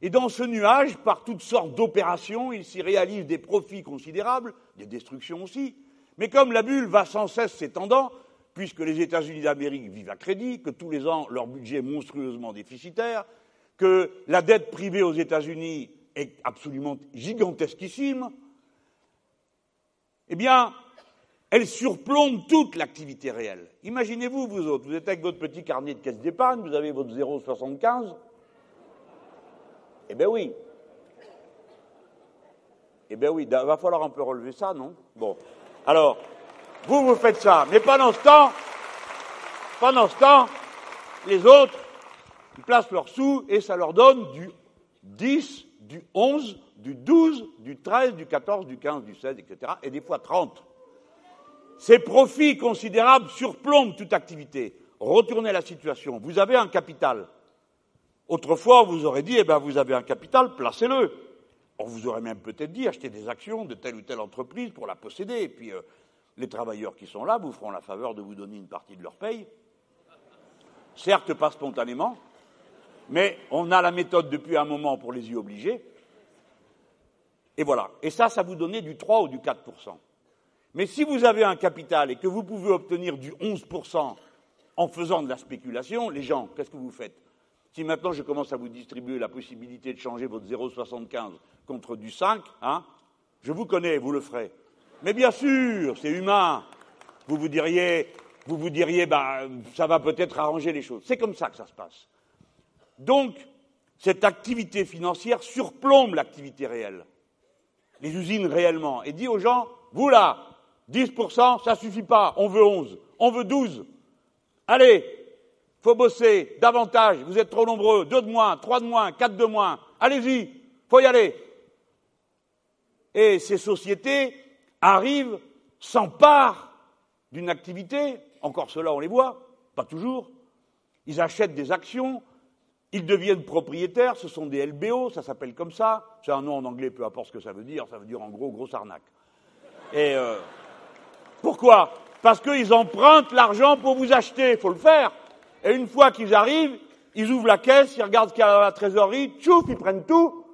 Et dans ce nuage, par toutes sortes d'opérations, il s'y réalise des profits considérables, des destructions aussi. Mais comme la bulle va sans cesse s'étendant, puisque les États-Unis d'Amérique vivent à crédit, que tous les ans leur budget est monstrueusement déficitaire, que la dette privée aux États-Unis est absolument gigantesquissime, eh bien, elle surplombe toute l'activité réelle. Imaginez-vous, vous autres, vous êtes avec votre petit carnet de caisse d'épargne, vous avez votre 0,75. Eh bien oui. Eh bien oui, il va falloir un peu relever ça, non? Bon. Alors, vous, vous faites ça. Mais pendant ce temps, pendant ce temps, les autres, ils placent leurs sous et ça leur donne du 10, du 11, du 12, du 13, du 14, du 15, du 16, etc. Et des fois 30. Ces profits considérables surplombent toute activité. Retournez la situation. Vous avez un capital. Autrefois, vous aurait dit, eh ben, vous avez un capital, placez-le. On vous aurait même peut-être dit, achetez des actions de telle ou telle entreprise pour la posséder. Et puis, euh, les travailleurs qui sont là vous feront la faveur de vous donner une partie de leur paye. Certes, pas spontanément, mais on a la méthode depuis un moment pour les y obliger. Et voilà. Et ça, ça vous donnait du 3 ou du 4 Mais si vous avez un capital et que vous pouvez obtenir du 11 en faisant de la spéculation, les gens, qu'est-ce que vous faites? Si maintenant je commence à vous distribuer la possibilité de changer votre 0,75 contre du 5, hein, je vous connais, vous le ferez. Mais bien sûr, c'est humain. Vous vous diriez, vous vous diriez, bah, ça va peut-être arranger les choses. C'est comme ça que ça se passe. Donc, cette activité financière surplombe l'activité réelle, les usines réellement, et dit aux gens, vous là, 10%, ça suffit pas, on veut 11, on veut 12. Allez, faut bosser davantage, vous êtes trop nombreux, deux de moins, trois de moins, quatre de moins, allez-y, faut y aller. Et ces sociétés arrivent, s'emparent d'une activité, encore cela on les voit, pas toujours, ils achètent des actions, ils deviennent propriétaires, ce sont des LBO, ça s'appelle comme ça. C'est un nom en anglais, peu importe ce que ça veut dire, ça veut dire en gros grosse arnaque. Et euh, pourquoi? Parce qu'ils empruntent l'argent pour vous acheter, il faut le faire. Et une fois qu'ils arrivent, ils ouvrent la caisse, ils regardent ce qu'il y a dans la trésorerie, tchouf, ils prennent tout,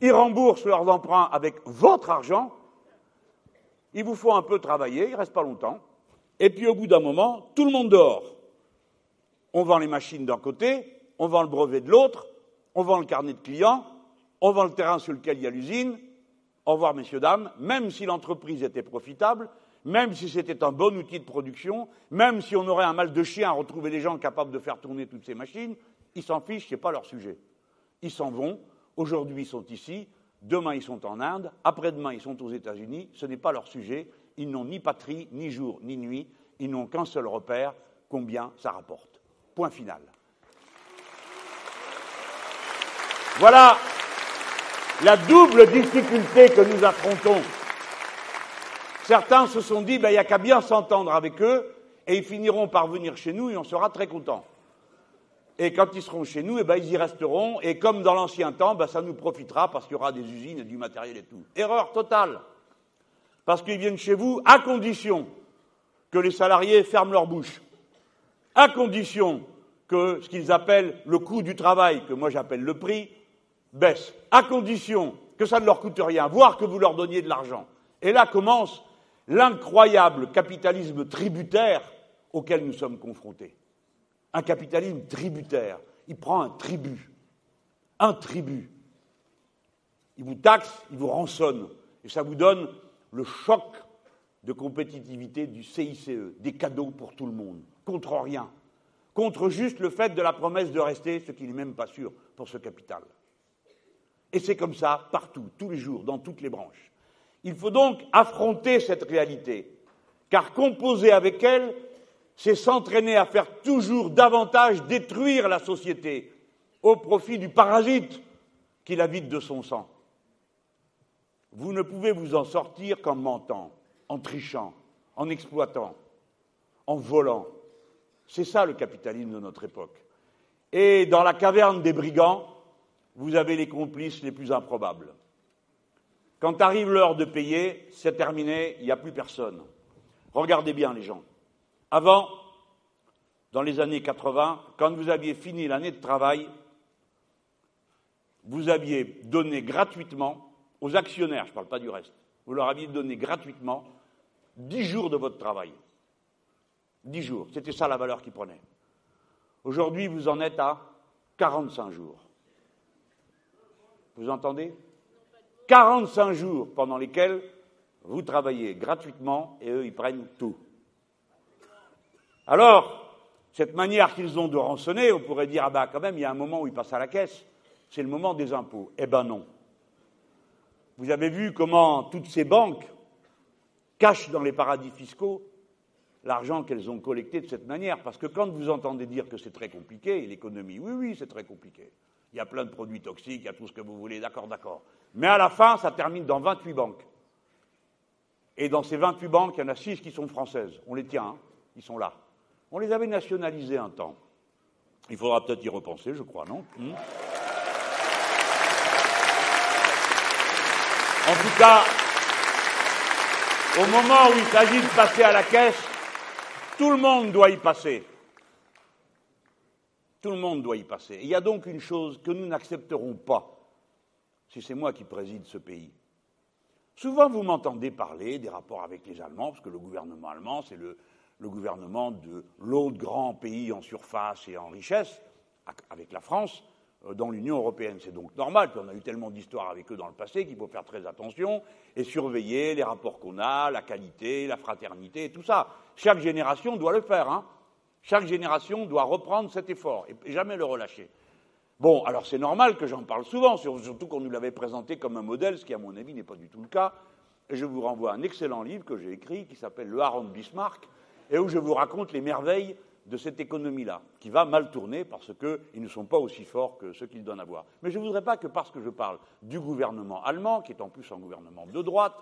ils remboursent leurs emprunts avec votre argent, ils vous font un peu travailler, il ne reste pas longtemps, et puis au bout d'un moment, tout le monde dort. On vend les machines d'un côté, on vend le brevet de l'autre, on vend le carnet de clients, on vend le terrain sur lequel il y a l'usine. Au revoir, messieurs, dames. Même si l'entreprise était profitable, même si c'était un bon outil de production, même si on aurait un mal de chien à retrouver les gens capables de faire tourner toutes ces machines, ils s'en fichent, ce n'est pas leur sujet. Ils s'en vont. Aujourd'hui, ils sont ici. Demain, ils sont en Inde. Après-demain, ils sont aux États-Unis. Ce n'est pas leur sujet. Ils n'ont ni patrie, ni jour, ni nuit. Ils n'ont qu'un seul repère combien ça rapporte. Point final. Voilà la double difficulté que nous affrontons. Certains se sont dit, ben, il n'y a qu'à bien s'entendre avec eux, et ils finiront par venir chez nous et on sera très contents. Et quand ils seront chez nous, eh ben, ils y resteront, et comme dans l'ancien temps, ben, ça nous profitera parce qu'il y aura des usines et du matériel et tout. Erreur totale. Parce qu'ils viennent chez vous à condition que les salariés ferment leur bouche, à condition que ce qu'ils appellent le coût du travail, que moi j'appelle le prix, baisse, à condition que ça ne leur coûte rien, voire que vous leur donniez de l'argent. Et là commence l'incroyable capitalisme tributaire auquel nous sommes confrontés. Un capitalisme tributaire. Il prend un tribut. Un tribut. Il vous taxe, il vous rançonne. Et ça vous donne le choc de compétitivité du CICE, des cadeaux pour tout le monde, contre rien, contre juste le fait de la promesse de rester, ce qui n'est même pas sûr pour ce capital. Et c'est comme ça partout, tous les jours, dans toutes les branches. Il faut donc affronter cette réalité, car composer avec elle, c'est s'entraîner à faire toujours davantage détruire la société au profit du parasite qui la vide de son sang. Vous ne pouvez vous en sortir qu'en mentant, en trichant, en exploitant, en volant. C'est ça le capitalisme de notre époque. Et dans la caverne des brigands, vous avez les complices les plus improbables. Quand arrive l'heure de payer, c'est terminé, il n'y a plus personne. Regardez bien les gens. Avant, dans les années 80, quand vous aviez fini l'année de travail, vous aviez donné gratuitement aux actionnaires, je ne parle pas du reste, vous leur aviez donné gratuitement 10 jours de votre travail. 10 jours, c'était ça la valeur qu'ils prenaient. Aujourd'hui, vous en êtes à 45 jours. Vous entendez? 45 jours pendant lesquels vous travaillez gratuitement et eux, ils prennent tout. Alors, cette manière qu'ils ont de rançonner, on pourrait dire, ah ben quand même, il y a un moment où ils passent à la caisse, c'est le moment des impôts. Eh ben non. Vous avez vu comment toutes ces banques cachent dans les paradis fiscaux l'argent qu'elles ont collecté de cette manière. Parce que quand vous entendez dire que c'est très compliqué, l'économie, oui, oui, c'est très compliqué il y a plein de produits toxiques, il y a tout ce que vous voulez, d'accord, d'accord. Mais à la fin, ça termine dans 28 banques. Et dans ces 28 banques, il y en a 6 qui sont françaises. On les tient, hein, ils sont là. On les avait nationalisées un temps. Il faudra peut-être y repenser, je crois, non? Hmm? En tout cas, au moment où il s'agit de passer à la caisse, tout le monde doit y passer. Tout le monde doit y passer. il y a donc une chose que nous n'accepterons pas, si c'est moi qui préside ce pays. Souvent, vous m'entendez parler des rapports avec les Allemands, parce que le gouvernement allemand, c'est le, gouvernement de l'autre grand pays en surface et en richesse, avec la France, euh, dans l'Union européenne. C'est donc normal, qu'on a eu tellement d'histoires avec eux dans le passé qu'il faut faire très attention et surveiller les rapports qu'on a, la qualité, la fraternité, tout ça. Chaque génération doit le faire. Hein. Chaque génération doit reprendre cet effort et jamais le relâcher. Bon, alors c'est normal que j'en parle souvent, surtout qu'on nous l'avait présenté comme un modèle, ce qui, à mon avis, n'est pas du tout le cas. Et je vous renvoie à un excellent livre que j'ai écrit qui s'appelle Le Haron Bismarck et où je vous raconte les merveilles de cette économie-là, qui va mal tourner parce qu'ils ne sont pas aussi forts que ceux qu'ils donnent à voir. Mais je ne voudrais pas que parce que je parle du gouvernement allemand, qui est en plus un gouvernement de droite,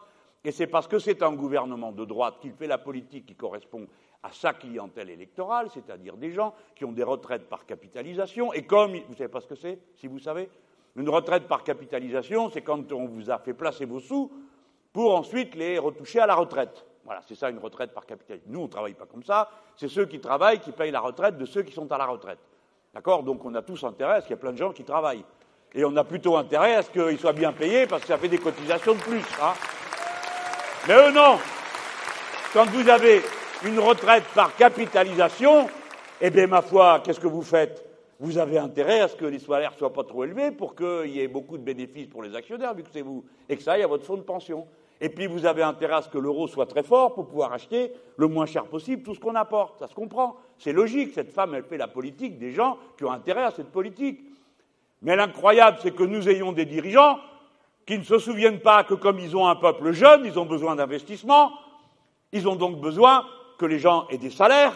et c'est parce que c'est un gouvernement de droite qu'il fait la politique qui correspond à sa clientèle électorale, c'est-à-dire des gens qui ont des retraites par capitalisation, et comme, vous savez pas ce que c'est, si vous savez, une retraite par capitalisation, c'est quand on vous a fait placer vos sous pour ensuite les retoucher à la retraite. Voilà, c'est ça une retraite par capitalisme. Nous, on ne travaille pas comme ça. C'est ceux qui travaillent qui payent la retraite de ceux qui sont à la retraite. D'accord? Donc on a tous intérêt à ce qu'il y ait plein de gens qui travaillent. Et on a plutôt intérêt à ce qu'ils soient bien payés parce que ça fait des cotisations de plus. Hein Mais eux, non. Quand vous avez une retraite par capitalisation, eh bien, ma foi, qu'est-ce que vous faites? Vous avez intérêt à ce que les salaires ne soient pas trop élevés pour qu'il y ait beaucoup de bénéfices pour les actionnaires, vu que c'est vous, et que ça aille à votre fonds de pension. Et puis vous avez intérêt à ce que l'euro soit très fort pour pouvoir acheter le moins cher possible tout ce qu'on apporte. Ça se comprend. C'est logique. Cette femme, elle fait la politique des gens qui ont intérêt à cette politique. Mais l'incroyable, c'est que nous ayons des dirigeants qui ne se souviennent pas que comme ils ont un peuple jeune, ils ont besoin d'investissement. Ils ont donc besoin que les gens aient des salaires,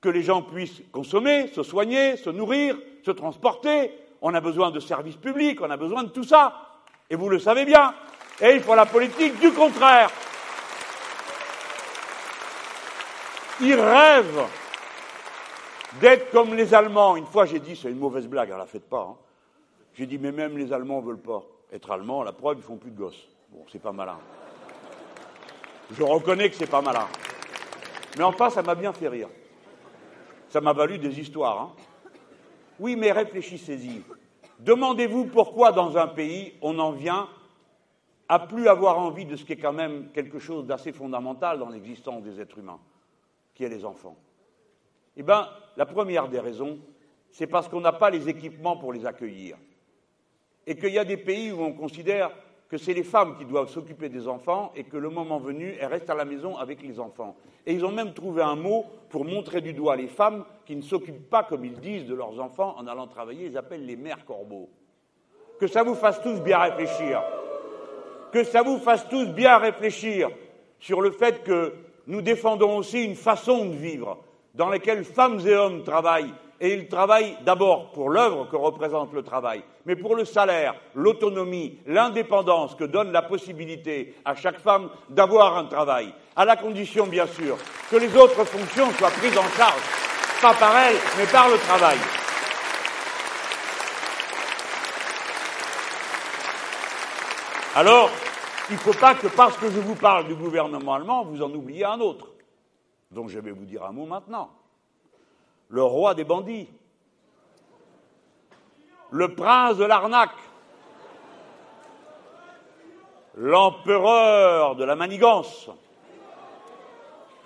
que les gens puissent consommer, se soigner, se nourrir, se transporter. On a besoin de services publics, on a besoin de tout ça. Et vous le savez bien et ils font la politique du contraire. Ils rêvent d'être comme les Allemands. Une fois, j'ai dit, c'est une mauvaise blague, ne la faites pas. Hein. J'ai dit, mais même les Allemands ne veulent pas être Allemands. La preuve, ils font plus de gosses. Bon, c'est pas malin. Je reconnais que c'est pas malin. Mais enfin, ça m'a bien fait rire. Ça m'a valu des histoires. Hein. Oui, mais réfléchissez-y. Demandez-vous pourquoi dans un pays on en vient à plus avoir envie de ce qui est quand même quelque chose d'assez fondamental dans l'existence des êtres humains, qui est les enfants Eh bien, la première des raisons, c'est parce qu'on n'a pas les équipements pour les accueillir. Et qu'il y a des pays où on considère que c'est les femmes qui doivent s'occuper des enfants et que le moment venu, elles restent à la maison avec les enfants. Et ils ont même trouvé un mot pour montrer du doigt les femmes qui ne s'occupent pas, comme ils disent, de leurs enfants en allant travailler. Ils appellent les mères corbeaux. Que ça vous fasse tous bien réfléchir que ça vous fasse tous bien réfléchir sur le fait que nous défendons aussi une façon de vivre dans laquelle femmes et hommes travaillent, et ils travaillent d'abord pour l'œuvre que représente le travail, mais pour le salaire, l'autonomie, l'indépendance que donne la possibilité à chaque femme d'avoir un travail, à la condition, bien sûr, que les autres fonctions soient prises en charge, pas par elles, mais par le travail. Alors, il ne faut pas que parce que je vous parle du gouvernement allemand, vous en oubliez un autre. Donc je vais vous dire un mot maintenant. Le roi des bandits, le prince de l'arnaque, l'empereur de la manigance.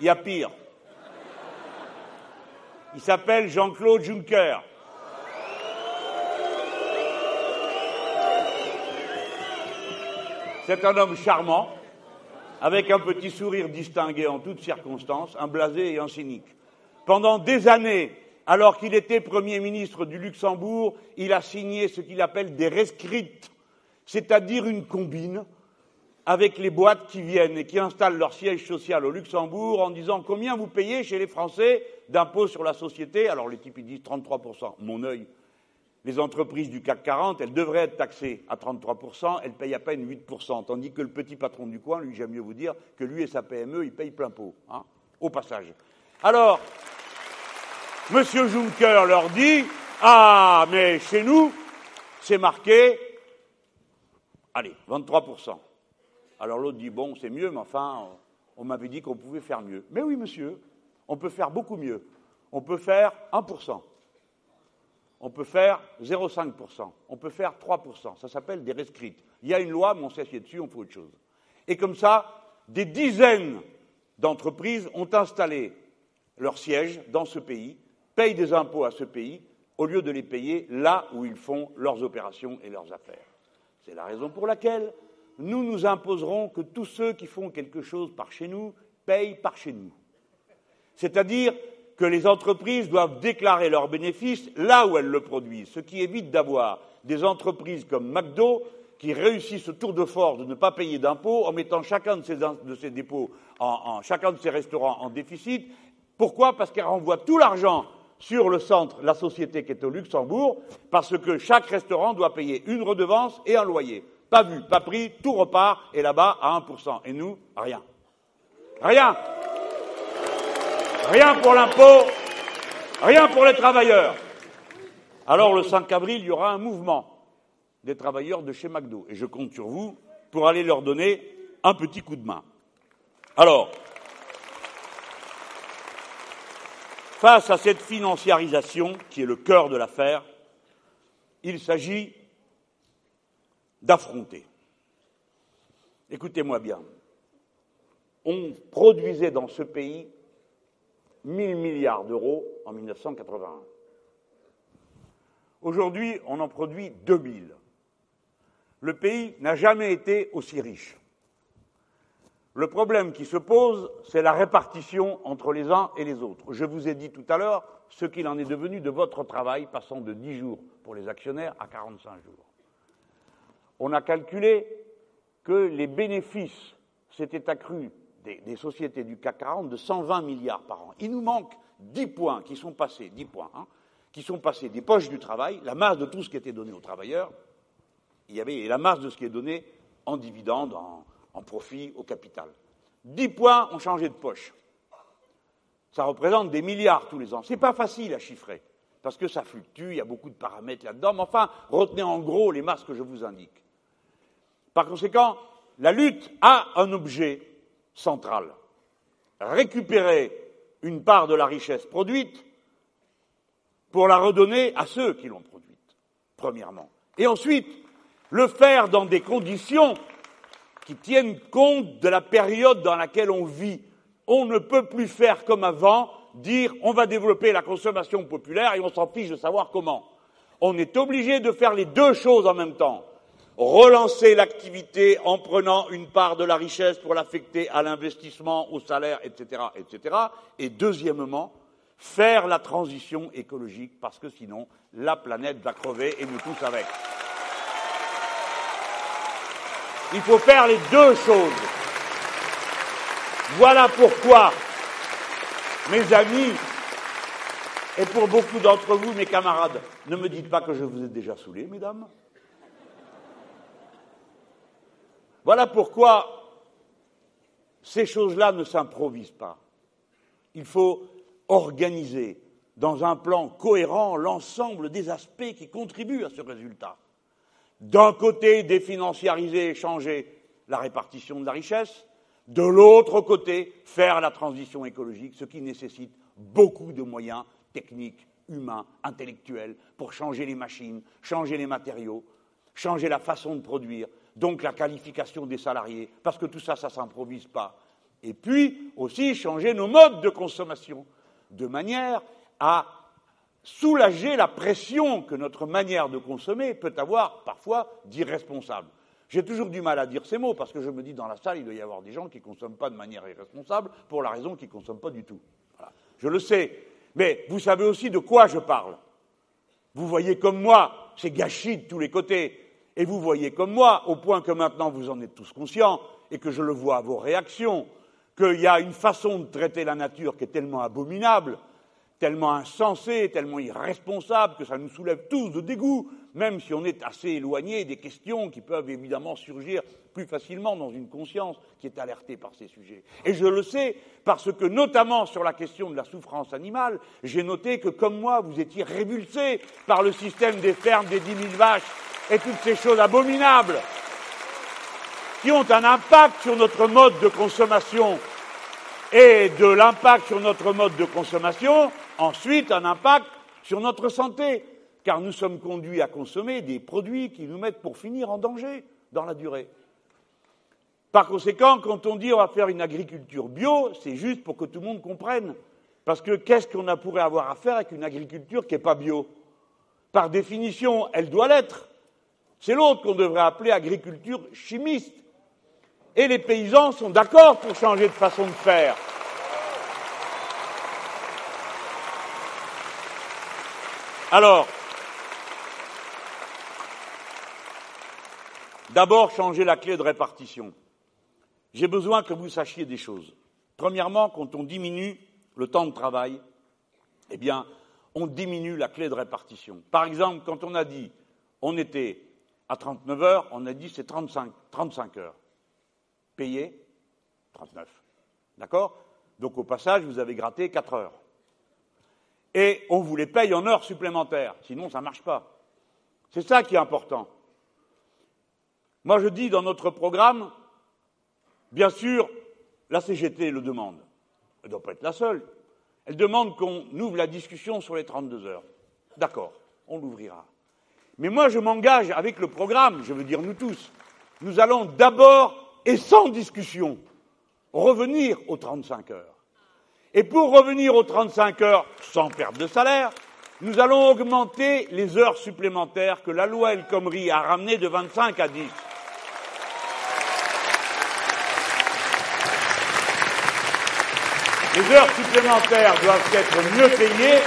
Il y a pire. Il s'appelle Jean-Claude Juncker. C'est un homme charmant, avec un petit sourire distingué en toutes circonstances, un blasé et un cynique. Pendant des années, alors qu'il était Premier ministre du Luxembourg, il a signé ce qu'il appelle des rescrites, c'est-à-dire une combine avec les boîtes qui viennent et qui installent leur siège social au Luxembourg en disant combien vous payez chez les Français d'impôts sur la société. Alors les types ils disent 33%. Mon œil, les entreprises du CAC 40, elles devraient être taxées à 33%, elles payent à peine 8%, tandis que le petit patron du coin, lui, j'aime mieux vous dire que lui et sa PME, ils payent plein pot, hein, au passage. Alors, M. Juncker leur dit Ah, mais chez nous, c'est marqué, allez, 23%. Alors l'autre dit Bon, c'est mieux, mais enfin, on m'avait dit qu'on pouvait faire mieux. Mais oui, monsieur, on peut faire beaucoup mieux. On peut faire 1%. On peut faire 0,5%. On peut faire 3%. Ça s'appelle des rescrites. Il y a une loi, mais on s'est assied dessus, on fait autre chose. Et comme ça, des dizaines d'entreprises ont installé leur siège dans ce pays, payent des impôts à ce pays, au lieu de les payer là où ils font leurs opérations et leurs affaires. C'est la raison pour laquelle nous nous imposerons que tous ceux qui font quelque chose par chez nous payent par chez nous. C'est-à-dire que les entreprises doivent déclarer leurs bénéfices là où elles le produisent, ce qui évite d'avoir des entreprises comme McDo qui réussissent au tour de force de ne pas payer d'impôts en mettant chacun de ces, dépôts, en, chacun de ces restaurants en déficit. Pourquoi? Parce qu'elles renvoient tout l'argent sur le centre, la société qui est au Luxembourg, parce que chaque restaurant doit payer une redevance et un loyer. Pas vu, pas pris, tout repart, et là-bas à 1%. Et nous, rien. Rien. Rien pour l'impôt, rien pour les travailleurs. Alors le 5 avril, il y aura un mouvement des travailleurs de chez McDo. Et je compte sur vous pour aller leur donner un petit coup de main. Alors, face à cette financiarisation qui est le cœur de l'affaire, il s'agit d'affronter. Écoutez-moi bien. On produisait dans ce pays 1000 milliards d'euros en 1981. Aujourd'hui, on en produit 2000. Le pays n'a jamais été aussi riche. Le problème qui se pose, c'est la répartition entre les uns et les autres. Je vous ai dit tout à l'heure ce qu'il en est devenu de votre travail, passant de 10 jours pour les actionnaires à 45 jours. On a calculé que les bénéfices s'étaient accrus des, sociétés du CAC 40 de 120 milliards par an. Il nous manque 10 points qui sont passés, 10 points, hein, qui sont passés des poches du travail, la masse de tout ce qui était donné aux travailleurs, il y avait la masse de ce qui est donné en dividendes, en, en profit, au capital. 10 points ont changé de poche. Ça représente des milliards tous les ans. Ce n'est pas facile à chiffrer, parce que ça fluctue, il y a beaucoup de paramètres là-dedans, mais enfin, retenez en gros les masses que je vous indique. Par conséquent, la lutte a un objet central. Récupérer une part de la richesse produite pour la redonner à ceux qui l'ont produite, premièrement. Et ensuite, le faire dans des conditions qui tiennent compte de la période dans laquelle on vit. On ne peut plus faire comme avant, dire on va développer la consommation populaire et on s'en fiche de savoir comment. On est obligé de faire les deux choses en même temps relancer l'activité en prenant une part de la richesse pour l'affecter à l'investissement, au salaire, etc., etc. Et deuxièmement, faire la transition écologique parce que sinon la planète va crever et nous tous avec. Il faut faire les deux choses. Voilà pourquoi, mes amis, et pour beaucoup d'entre vous, mes camarades, ne me dites pas que je vous ai déjà saoulé, mesdames. Voilà pourquoi ces choses-là ne s'improvisent pas. Il faut organiser dans un plan cohérent l'ensemble des aspects qui contribuent à ce résultat. D'un côté, définanciariser et changer la répartition de la richesse, de l'autre côté, faire la transition écologique, ce qui nécessite beaucoup de moyens techniques, humains, intellectuels, pour changer les machines, changer les matériaux, changer la façon de produire, donc la qualification des salariés, parce que tout ça, ça ne s'improvise pas. Et puis aussi changer nos modes de consommation, de manière à soulager la pression que notre manière de consommer peut avoir parfois d'irresponsable. J'ai toujours du mal à dire ces mots parce que je me dis dans la salle, il doit y avoir des gens qui ne consomment pas de manière irresponsable pour la raison qu'ils ne consomment pas du tout. Je le sais. Mais vous savez aussi de quoi je parle. Vous voyez comme moi, c'est gâchis de tous les côtés. Et vous voyez comme moi, au point que maintenant vous en êtes tous conscients, et que je le vois à vos réactions, qu'il y a une façon de traiter la nature qui est tellement abominable, tellement insensée, tellement irresponsable, que ça nous soulève tous de dégoût, même si on est assez éloigné des questions qui peuvent évidemment surgir plus facilement dans une conscience qui est alertée par ces sujets. Et je le sais parce que, notamment sur la question de la souffrance animale, j'ai noté que, comme moi, vous étiez révulsé par le système des fermes des dix mille vaches et toutes ces choses abominables qui ont un impact sur notre mode de consommation et de l'impact sur notre mode de consommation, ensuite un impact sur notre santé, car nous sommes conduits à consommer des produits qui nous mettent pour finir en danger dans la durée. Par conséquent, quand on dit on va faire une agriculture bio, c'est juste pour que tout le monde comprenne. Parce que qu'est-ce qu'on pourrait avoir à faire avec une agriculture qui n'est pas bio? Par définition, elle doit l'être. C'est l'autre qu'on devrait appeler agriculture chimiste. Et les paysans sont d'accord pour changer de façon de faire. Alors, d'abord changer la clé de répartition. J'ai besoin que vous sachiez des choses. Premièrement, quand on diminue le temps de travail, eh bien, on diminue la clé de répartition. Par exemple, quand on a dit on était à 39 heures, on a dit c'est 35, 35 heures. Payé 39. D'accord? Donc au passage, vous avez gratté 4 heures et on vous les paye en heures supplémentaires. Sinon, ça ne marche pas. C'est ça qui est important. Moi, je dis dans notre programme, bien sûr, la CGT le demande. Elle ne doit pas être la seule. Elle demande qu'on ouvre la discussion sur les 32 heures. D'accord, on l'ouvrira. Mais moi, je m'engage avec le programme, je veux dire nous tous. Nous allons d'abord et sans discussion revenir aux 35 heures. Et pour revenir aux 35 heures sans perte de salaire, nous allons augmenter les heures supplémentaires que la loi El Khomri a ramenées de 25 à 10. Les heures supplémentaires doivent être mieux payées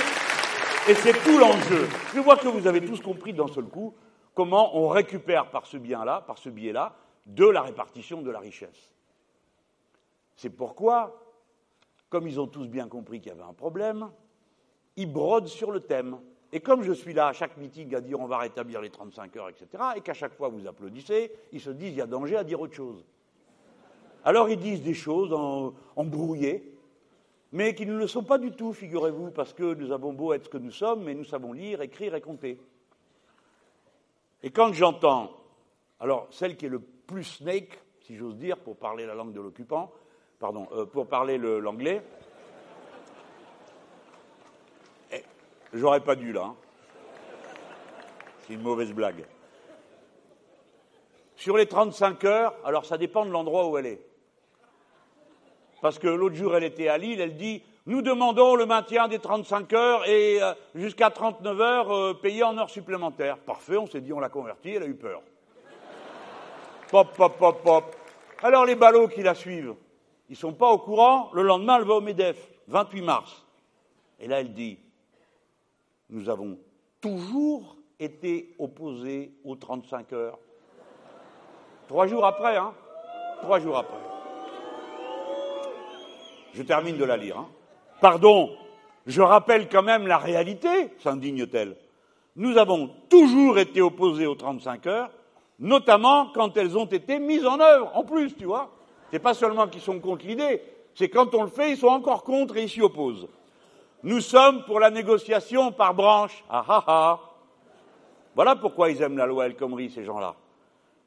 et c'est tout l'enjeu. Je vois que vous avez tous compris d'un seul coup comment on récupère par ce bien-là, par ce biais-là, de la répartition de la richesse. C'est pourquoi comme ils ont tous bien compris qu'il y avait un problème, ils brodent sur le thème. Et comme je suis là à chaque meeting à dire on va rétablir les 35 heures, etc., et qu'à chaque fois vous applaudissez, ils se disent il y a danger à dire autre chose. Alors ils disent des choses embrouillées, mais qui ne le sont pas du tout, figurez-vous, parce que nous avons beau être ce que nous sommes, mais nous savons lire, écrire et compter. Et quand j'entends, alors celle qui est le plus snake, si j'ose dire, pour parler la langue de l'occupant, pardon, euh, pour parler l'anglais. Eh, j'aurais pas dû là. Hein. C'est une mauvaise blague. Sur les 35 heures, alors ça dépend de l'endroit où elle est. Parce que l'autre jour, elle était à Lille, elle dit Nous demandons le maintien des 35 heures et euh, jusqu'à 39 heures euh, payées en heures supplémentaires. Parfait, on s'est dit On l'a converti, elle a eu peur. Pop, pop, pop, pop. Alors les ballots qui la suivent, ils ne sont pas au courant. Le lendemain, elle va au MEDEF, 28 mars. Et là, elle dit Nous avons toujours été opposés aux 35 heures. Trois jours après, hein Trois jours après. Je termine de la lire. Hein. Pardon, je rappelle quand même la réalité, s'indigne-t-elle. Nous avons toujours été opposés aux 35 heures, notamment quand elles ont été mises en œuvre, en plus, tu vois. C'est pas seulement qu'ils sont contre l'idée, c'est quand on le fait, ils sont encore contre et ils s'y opposent. Nous sommes pour la négociation par branche. Ah ah ah. Voilà pourquoi ils aiment la loi El Khomri, ces gens-là.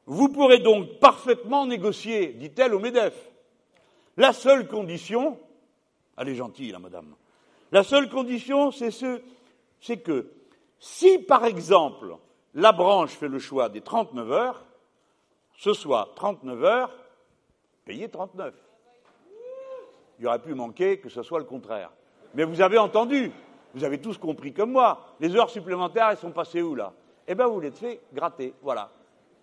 Vous pourrez donc parfaitement négocier, dit-elle au MEDEF. La seule condition, elle est gentille, la madame, la seule condition, c'est ce, c'est que si, par exemple, la branche fait le choix des 39 heures, ce soit 39 heures Payé 39. Il aurait pu manquer que ce soit le contraire. Mais vous avez entendu, vous avez tous compris comme moi, les heures supplémentaires, elles sont passées où là? Eh bien, vous les fait gratter, voilà.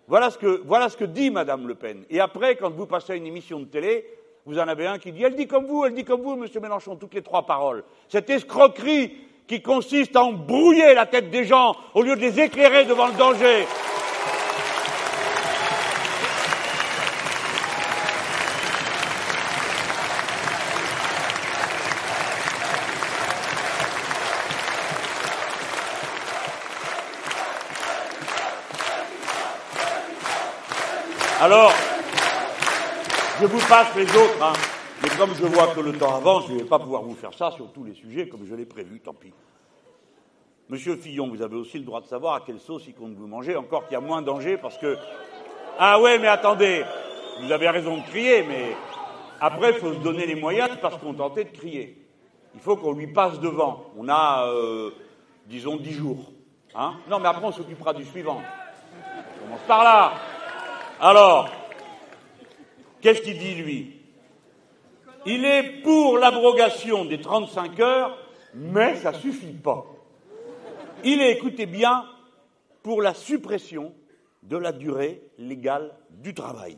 Voilà ce, que, voilà ce que dit Madame Le Pen. Et après, quand vous passez à une émission de télé, vous en avez un qui dit Elle dit comme vous, elle dit comme vous, Monsieur Mélenchon, toutes les trois paroles. Cette escroquerie qui consiste à embrouiller la tête des gens au lieu de les éclairer devant le danger. Alors, je vous passe les autres, hein. mais comme je vois que le temps avance, je ne vais pas pouvoir vous faire ça sur tous les sujets comme je l'ai prévu, tant pis. Monsieur Fillon, vous avez aussi le droit de savoir à quelle sauce il compte vous manger, encore qu'il y a moins de danger parce que. Ah ouais, mais attendez, vous avez raison de crier, mais après, il faut se donner les moyens de ne pas se contenter de crier. Il faut qu'on lui passe devant. On a, euh, disons, dix jours. Hein non, mais après, on s'occupera du suivant. On commence par là. Alors, qu'est-ce qu'il dit, lui? Il est pour l'abrogation des 35 heures, mais ça suffit pas. Il est, écoutez bien, pour la suppression de la durée légale du travail.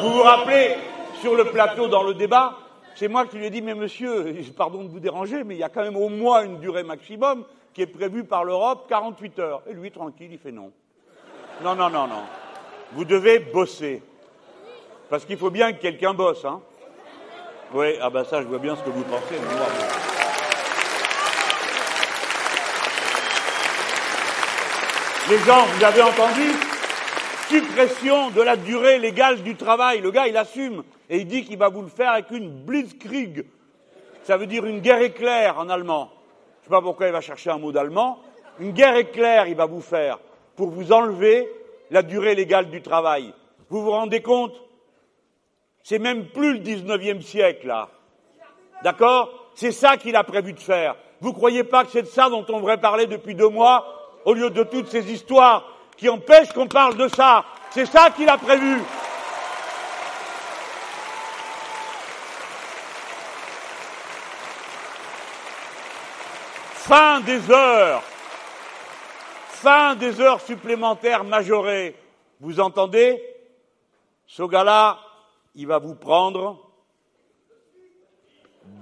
Vous vous rappelez, sur le plateau dans le débat, c'est moi qui lui ai dit, mais monsieur, (laughs) pardon de vous déranger, mais il y a quand même au moins une durée maximum qui est prévue par l'Europe, 48 heures. Et lui, tranquille, il fait non. Non, non, non, non. Vous devez bosser. Parce qu'il faut bien que quelqu'un bosse, hein. Oui, ah ben ça, je vois bien ce que vous pensez. Les gens, vous avez entendu? Suppression de la durée légale du travail. Le gars, il assume et il dit qu'il va vous le faire avec une Blitzkrieg. Ça veut dire une guerre éclair en allemand. Je ne sais pas pourquoi il va chercher un mot d'allemand. Une guerre éclair, il va vous faire pour vous enlever la durée légale du travail. Vous vous rendez compte? C'est même plus le 19e siècle, là. D'accord? C'est ça qu'il a prévu de faire. Vous croyez pas que c'est de ça dont on devrait parler depuis deux mois, au lieu de toutes ces histoires qui empêchent qu'on parle de ça? C'est ça qu'il a prévu. Fin des heures. Fin des heures supplémentaires majorées. Vous entendez? Ce gars-là, il va vous prendre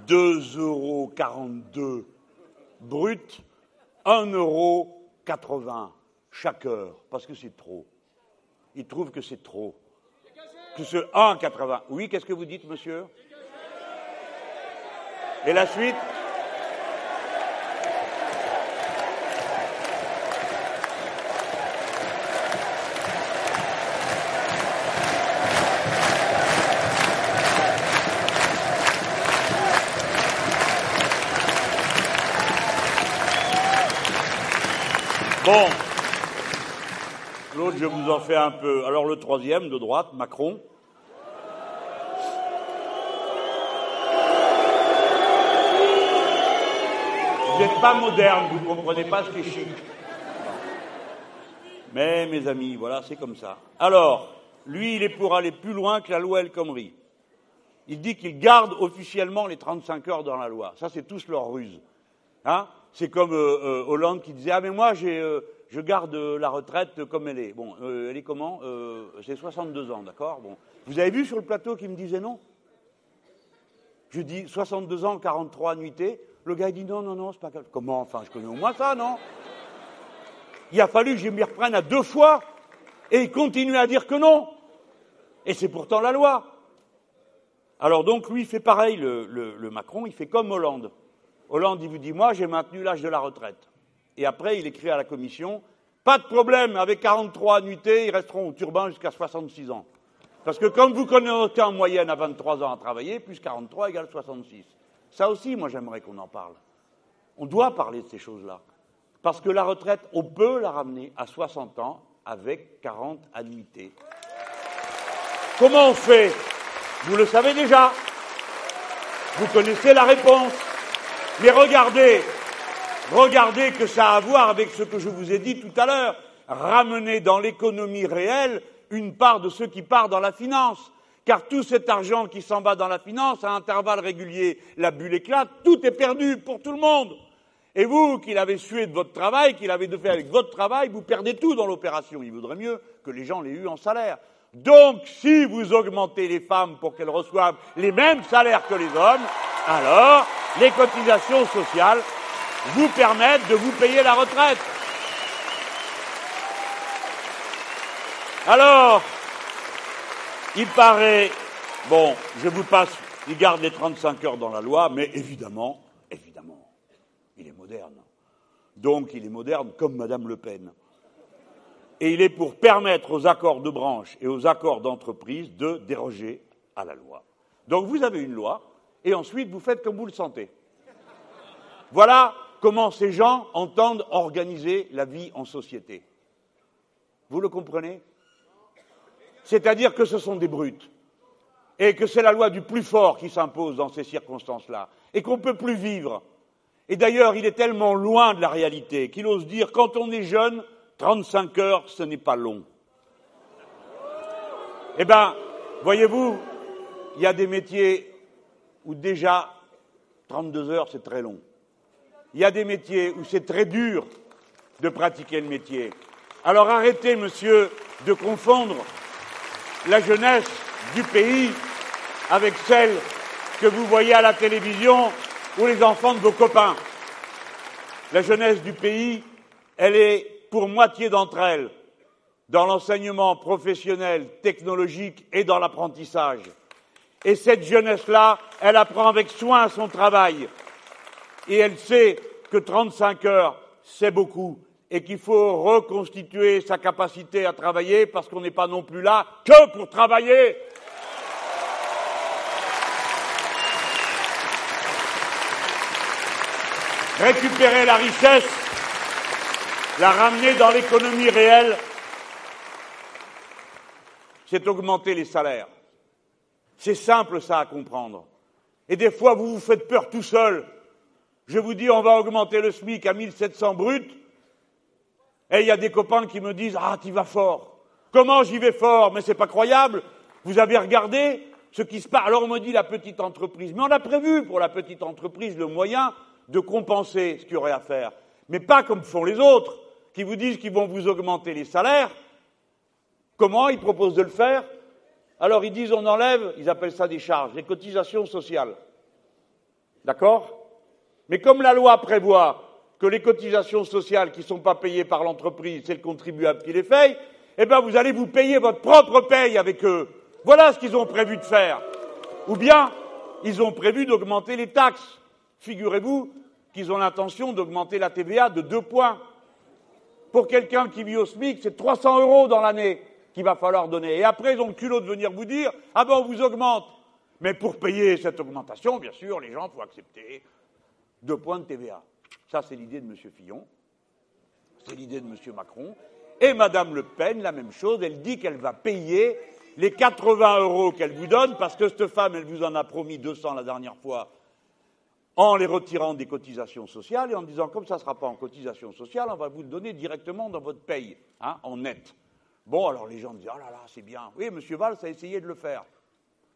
2,42 euros brut, 1,80 euros chaque heure, parce que c'est trop. Il trouve que c'est trop. Que ce 1,80. Oui, qu'est-ce que vous dites, monsieur? Et la suite? Je vous en fais un peu. Alors le troisième, de droite, Macron. Vous n'êtes pas moderne, vous ne comprenez pas ce qui est chic. Mais mes amis, voilà, c'est comme ça. Alors, lui, il est pour aller plus loin que la loi El Khomri. Il dit qu'il garde officiellement les 35 heures dans la loi. Ça, c'est tous leur ruse. Hein? C'est comme euh, euh, Hollande qui disait Ah, mais moi, euh, je garde la retraite comme elle est. Bon, elle est comment C'est 62 ans, d'accord bon. Vous avez vu sur le plateau qui me disait non? Je dis 62 ans, 43 annuités. Le gars, dit non, non, non, c'est pas Comment Enfin, je connais au moins ça, non? Il a fallu que je m'y reprenne à deux fois et il continue à dire que non. Et c'est pourtant la loi. Alors donc, lui, il fait pareil, le Macron, il fait comme Hollande. Hollande, il vous dit, moi, j'ai maintenu l'âge de la retraite. Et après, il écrit à la Commission, pas de problème, avec 43 annuités, ils resteront au turbin jusqu'à 66 ans. Parce que comme vous connaissez en moyenne à 23 ans à travailler, plus 43 égale 66. Ça aussi, moi, j'aimerais qu'on en parle. On doit parler de ces choses-là. Parce que la retraite, on peut la ramener à 60 ans avec 40 annuités. Comment on fait? Vous le savez déjà. Vous connaissez la réponse. Mais regardez, regardez que ça a à voir avec ce que je vous ai dit tout à l'heure. Ramener dans l'économie réelle une part de ce qui part dans la finance. Car tout cet argent qui s'en va dans la finance, à intervalles réguliers, la bulle éclate, tout est perdu pour tout le monde. Et vous, qui l'avez sué de votre travail, qui l'avez fait avec votre travail, vous perdez tout dans l'opération. Il vaudrait mieux que les gens l'aient eu en salaire. Donc, si vous augmentez les femmes pour qu'elles reçoivent les mêmes salaires que les hommes, alors les cotisations sociales vous permettent de vous payer la retraite. Alors, il paraît, bon, je vous passe, il garde les 35 heures dans la loi, mais évidemment, évidemment, il est moderne. Donc il est moderne comme Madame Le Pen. et il est pour permettre aux accords de branche et aux accords d'entreprise de déroger à la loi. Donc vous avez une loi, et ensuite vous faites comme vous le sentez. Voilà comment ces gens entendent organiser la vie en société. Vous le comprenez? C'est-à-dire que ce sont des brutes, et que c'est la loi du plus fort qui s'impose dans ces circonstances-là, et qu'on ne peut plus vivre. Et d'ailleurs, il est tellement loin de la réalité qu'il ose dire quand on est jeune, 35 heures, ce n'est pas long. Eh bien, voyez-vous, il y a des métiers où déjà 32 heures, c'est très long. Il y a des métiers où c'est très dur de pratiquer le métier. Alors arrêtez, monsieur, de confondre la jeunesse du pays avec celle que vous voyez à la télévision ou les enfants de vos copains. La jeunesse du pays, elle est pour moitié d'entre elles dans l'enseignement professionnel, technologique et dans l'apprentissage. Et cette jeunesse-là, elle apprend avec soin son travail. Et elle sait que 35 heures, c'est beaucoup. Et qu'il faut reconstituer sa capacité à travailler parce qu'on n'est pas non plus là que pour travailler. Récupérer la richesse la ramener dans l'économie réelle, c'est augmenter les salaires. C'est simple ça à comprendre. Et des fois, vous vous faites peur tout seul. Je vous dis, on va augmenter le SMIC à 1700 brut. Et il y a des copains qui me disent, ah, tu vas fort. Comment j'y vais fort? Mais c'est pas croyable. Vous avez regardé ce qui se passe. Alors on me dit la petite entreprise. Mais on a prévu pour la petite entreprise le moyen de compenser ce qu'il y aurait à faire. Mais pas comme font les autres qui vous disent qu'ils vont vous augmenter les salaires. Comment ils proposent de le faire? Alors ils disent on enlève, ils appellent ça des charges, des cotisations sociales. D'accord? Mais comme la loi prévoit que les cotisations sociales qui ne sont pas payées par l'entreprise, c'est le contribuable qui les paye, eh bien vous allez vous payer votre propre paye avec eux. Voilà ce qu'ils ont prévu de faire. Ou bien, ils ont prévu d'augmenter les taxes. Figurez-vous qu'ils ont l'intention d'augmenter la TVA de deux points pour quelqu'un qui vit au SMIC, c'est 300 euros dans l'année qu'il va falloir donner. Et après, ils ont le culot de venir vous dire Ah ben, on vous augmente. Mais pour payer cette augmentation, bien sûr, les gens, faut accepter deux points de TVA. Ça, c'est l'idée de M. Fillon, c'est l'idée de M. Macron. Et Mme Le Pen, la même chose, elle dit qu'elle va payer les 80 euros qu'elle vous donne, parce que cette femme, elle vous en a promis 200 la dernière fois, en les retirant des cotisations sociales et en disant comme ça ne sera pas en cotisation sociale, on va vous le donner directement dans votre paye, hein, en net. Bon, alors les gens disent Ah là là, c'est bien. Oui, M. Valls a essayé de le faire.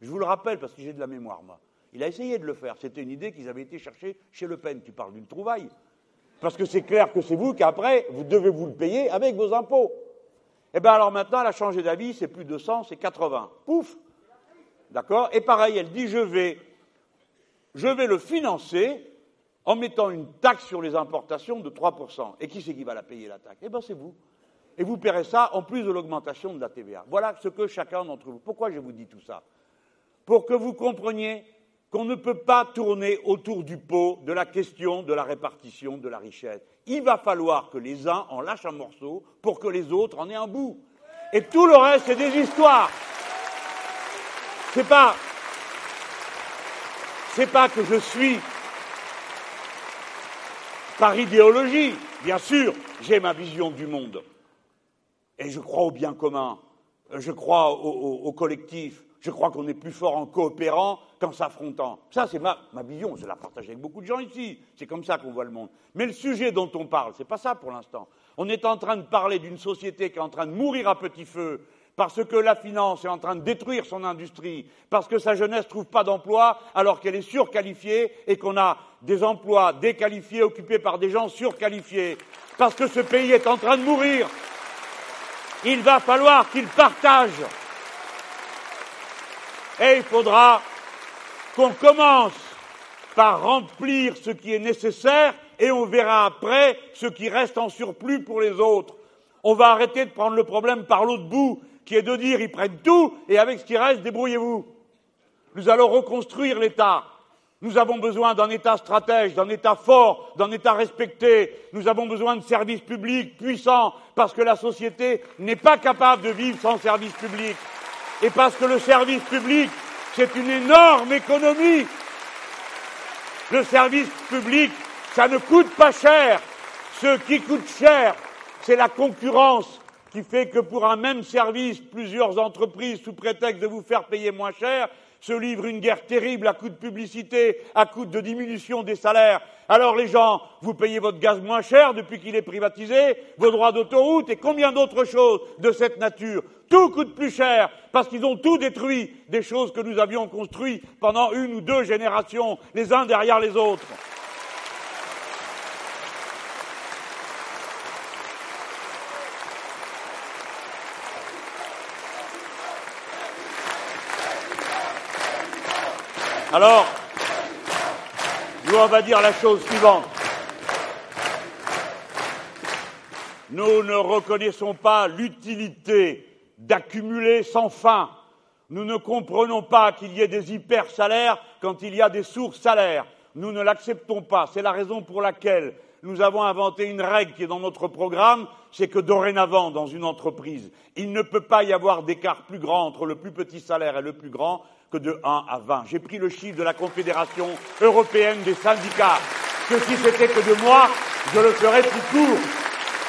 Je vous le rappelle parce que j'ai de la mémoire, moi. Il a essayé de le faire. C'était une idée qu'ils avaient été chercher chez Le Pen. Tu parles d'une trouvaille. Parce que c'est clair que c'est vous qu'après, vous devez vous le payer avec vos impôts. Eh bien, alors maintenant, elle a changé d'avis, c'est plus de 100, c'est 80. Pouf D'accord? Et pareil, elle dit Je vais je vais le financer en mettant une taxe sur les importations de 3%. Et qui c'est qui va la payer, la taxe? Eh bien, c'est vous. Et vous paierez ça en plus de l'augmentation de la TVA. Voilà ce que chacun d'entre vous. Pourquoi je vous dis tout ça? Pour que vous compreniez qu'on ne peut pas tourner autour du pot de la question de la répartition de la richesse. Il va falloir que les uns en lâchent un morceau pour que les autres en aient un bout. Et tout le reste, c'est des histoires. C'est pas n'est pas que je suis par idéologie, bien sûr, j'ai ma vision du monde. Et je crois au bien commun, je crois au, collectif, je crois qu'on est plus fort en coopérant qu'en s'affrontant. Ça, c'est ma, ma, vision, je la partage avec beaucoup de gens ici. C'est comme ça qu'on voit le monde. Mais le sujet dont on parle, c'est pas ça pour l'instant. On est en train de parler d'une société qui est en train de mourir à petit feu, parce que la finance est en train de détruire son industrie, parce que sa jeunesse ne trouve pas d'emploi alors qu'elle est surqualifiée et qu'on a des emplois déqualifiés occupés par des gens surqualifiés, parce que ce pays est en train de mourir. Il va falloir qu'il partage. Il faudra qu'on commence par remplir ce qui est nécessaire et on verra après ce qui reste en surplus pour les autres. On va arrêter de prendre le problème par l'autre bout qui est de dire ils prennent tout et avec ce qui reste, débrouillez-vous. Nous allons reconstruire l'État. Nous avons besoin d'un État stratège, d'un État fort, d'un État respecté. Nous avons besoin de services publics puissants parce que la société n'est pas capable de vivre sans services publics. Et parce que le service public, c'est une énorme économie. Le service public, ça ne coûte pas cher. Ce qui coûte cher, c'est la concurrence qui fait que pour un même service, plusieurs entreprises, sous prétexte de vous faire payer moins cher, se livre une guerre terrible à coup de publicité, à coup de diminution des salaires. Alors les gens, vous payez votre gaz moins cher depuis qu'il est privatisé, vos droits d'autoroute et combien d'autres choses de cette nature. Tout coûte plus cher parce qu'ils ont tout détruit des choses que nous avions construites pendant une ou deux générations, les uns derrière les autres. Alors, nous, on dire la chose suivante. Nous ne reconnaissons pas l'utilité d'accumuler sans fin. Nous ne comprenons pas qu'il y ait des hyper-salaires quand il y a des sourds-salaires. Nous ne l'acceptons pas. C'est la raison pour laquelle nous avons inventé une règle qui est dans notre programme, c'est que dorénavant, dans une entreprise, il ne peut pas y avoir d'écart plus grand entre le plus petit salaire et le plus grand que de 1 à 20. J'ai pris le chiffre de la Confédération européenne des syndicats, que si c'était que de moi, je le ferais plus court.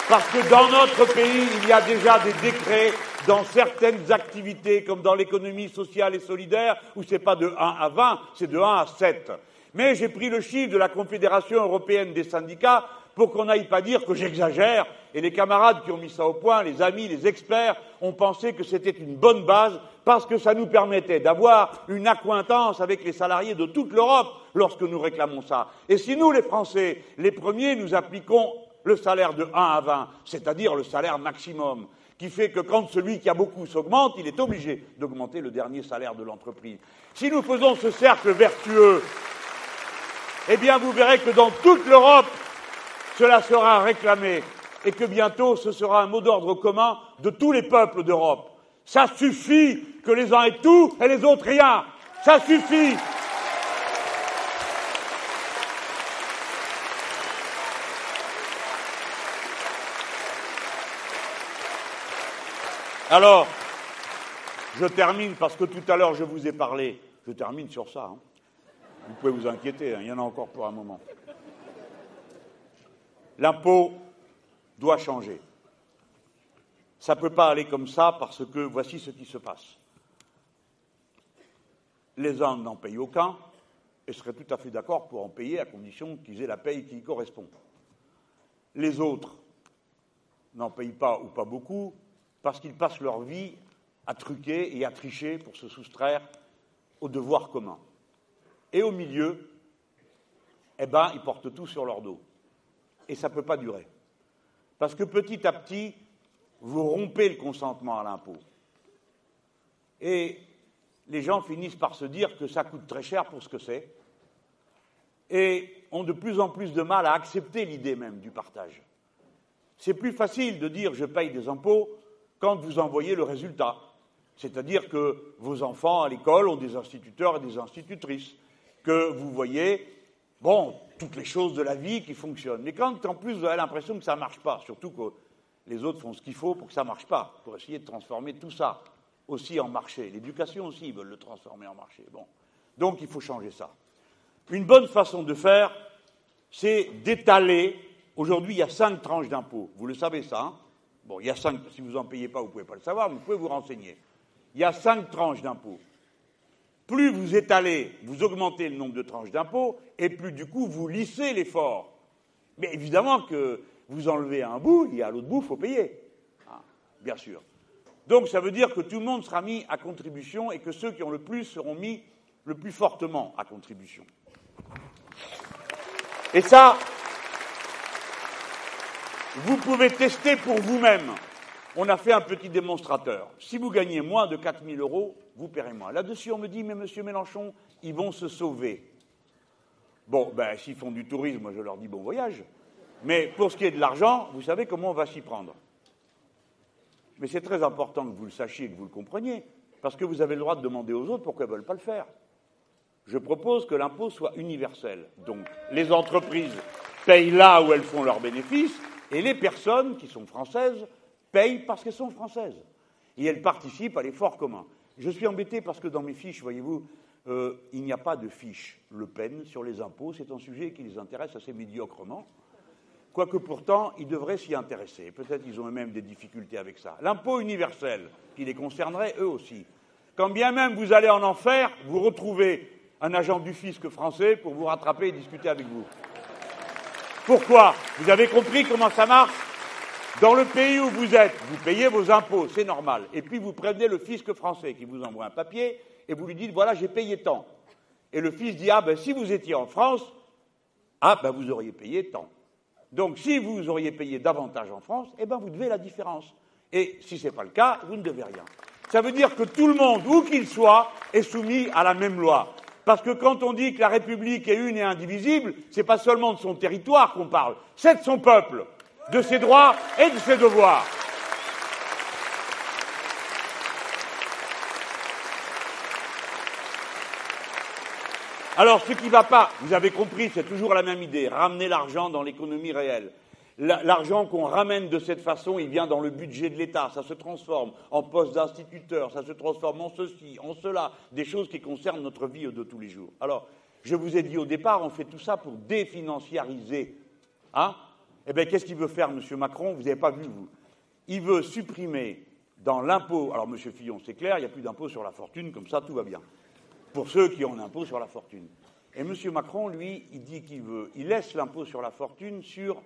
Parce que dans notre pays, il y a déjà des décrets dans certaines activités, comme dans l'économie sociale et solidaire, où c'est pas de 1 à 20, c'est de 1 à 7. Mais j'ai pris le chiffre de la Confédération européenne des syndicats pour qu'on n'aille pas dire que j'exagère. Et les camarades qui ont mis ça au point, les amis, les experts, ont pensé que c'était une bonne base parce que ça nous permettait d'avoir une accointance avec les salariés de toute l'Europe lorsque nous réclamons ça. Et si nous, les Français, les premiers, nous appliquons le salaire de 1 à 20, c'est-à-dire le salaire maximum, qui fait que quand celui qui a beaucoup s'augmente, il est obligé d'augmenter le dernier salaire de l'entreprise. Si nous faisons ce cercle vertueux, eh bien vous verrez que dans toute l'Europe, cela sera réclamé et que bientôt ce sera un mot d'ordre commun de tous les peuples d'Europe. Ça suffit que les uns aient tout et les autres rien. Ça suffit. Alors, je termine parce que tout à l'heure je vous ai parlé. Je termine sur ça. Hein. Vous pouvez vous inquiéter, hein, il y en a encore pour un moment. L'impôt doit changer. Ça ne peut pas aller comme ça parce que voici ce qui se passe. Les uns n'en payent aucun et seraient tout à fait d'accord pour en payer à condition qu'ils aient la paye qui y correspond. Les autres n'en payent pas ou pas beaucoup parce qu'ils passent leur vie à truquer et à tricher pour se soustraire aux devoirs communs. Et au milieu, eh ben, ils portent tout sur leur dos et ça ne peut pas durer. Parce que petit à petit, vous rompez le consentement à l'impôt. Et les gens finissent par se dire que ça coûte très cher pour ce que c'est, et ont de plus en plus de mal à accepter l'idée même du partage. C'est plus facile de dire je paye des impôts quand vous envoyez le résultat. C'est-à-dire que vos enfants à l'école ont des instituteurs et des institutrices, que vous voyez Bon, toutes les choses de la vie qui fonctionnent. Mais quand en plus vous avez l'impression que ça ne marche pas, surtout que les autres font ce qu'il faut pour que ça ne marche pas, pour essayer de transformer tout ça aussi en marché. L'éducation aussi, ils veulent le transformer en marché. Bon. Donc il faut changer ça. Une bonne façon de faire, c'est d'étaler. Aujourd'hui, il y a cinq tranches d'impôts. Vous le savez ça hein Bon, il y a cinq, si vous n'en payez pas, vous ne pouvez pas le savoir, mais vous pouvez vous renseigner. Il y a cinq tranches d'impôts plus vous étalez, vous augmentez le nombre de tranches d'impôts, et plus du coup vous lissez l'effort. Mais évidemment que vous enlevez un bout, et à l'autre bout, il faut payer. Ah, bien sûr. Donc ça veut dire que tout le monde sera mis à contribution et que ceux qui ont le plus seront mis le plus fortement à contribution. Et ça, vous pouvez tester pour vous-même on a fait un petit démonstrateur. Si vous gagnez moins de 4 000 euros, vous paierez moins. Là-dessus, on me dit, mais monsieur Mélenchon, ils vont se sauver. Bon, ben, s'ils font du tourisme, je leur dis bon voyage. Mais pour ce qui est de l'argent, vous savez comment on va s'y prendre. Mais c'est très important que vous le sachiez, que vous le compreniez, parce que vous avez le droit de demander aux autres pourquoi ils ne veulent pas le faire. Je propose que l'impôt soit universel. Donc, les entreprises payent là où elles font leurs bénéfices, et les personnes qui sont françaises payent parce qu'elles sont françaises. Et elles participent à l'effort commun. Je suis embêté parce que dans mes fiches, voyez-vous, euh, il n'y a pas de fiche Le Pen sur les impôts. C'est un sujet qui les intéresse assez médiocrement. Quoique pourtant, ils devraient s'y intéresser. Peut-être qu'ils ont eux-mêmes des difficultés avec ça. L'impôt universel, qui les concernerait eux aussi. Quand bien même vous allez en enfer, vous retrouvez un agent du fisc français pour vous rattraper et discuter avec vous. Pourquoi? Vous avez compris comment ça marche? Dans le pays où vous êtes, vous payez vos impôts, c'est normal. Et puis vous prévenez le fisc français qui vous envoie un papier et vous lui dites voilà, j'ai payé tant. Et le fils dit ah ben si vous étiez en France, ah ben vous auriez payé tant. Donc si vous auriez payé davantage en France, eh ben vous devez la différence. Et si ce n'est pas le cas, vous ne devez rien. Ça veut dire que tout le monde, où qu'il soit, est soumis à la même loi. Parce que quand on dit que la République est une et indivisible, ce n'est pas seulement de son territoire qu'on parle, c'est de son peuple, de ses droits et de ses devoirs. Alors, ce qui ne va pas, vous avez compris, c'est toujours la même idée, ramener l'argent dans l'économie réelle. L'argent qu'on ramène de cette façon, il vient dans le budget de l'État, ça se transforme en poste d'instituteur, ça se transforme en ceci, en cela, des choses qui concernent notre vie de tous les jours. Alors, je vous ai dit au départ, on fait tout ça pour définanciariser. Hein Eh bien, qu'est-ce qu'il veut faire, M. Macron? Vous n'avez pas vu, vous. Il veut supprimer dans l'impôt. Alors, M. Fillon, c'est clair, il n'y a plus d'impôt sur la fortune, comme ça, tout va bien. Pour ceux qui ont un impôt sur la fortune. Et M. Macron, lui, il dit qu'il veut. Il laisse l'impôt sur la fortune sur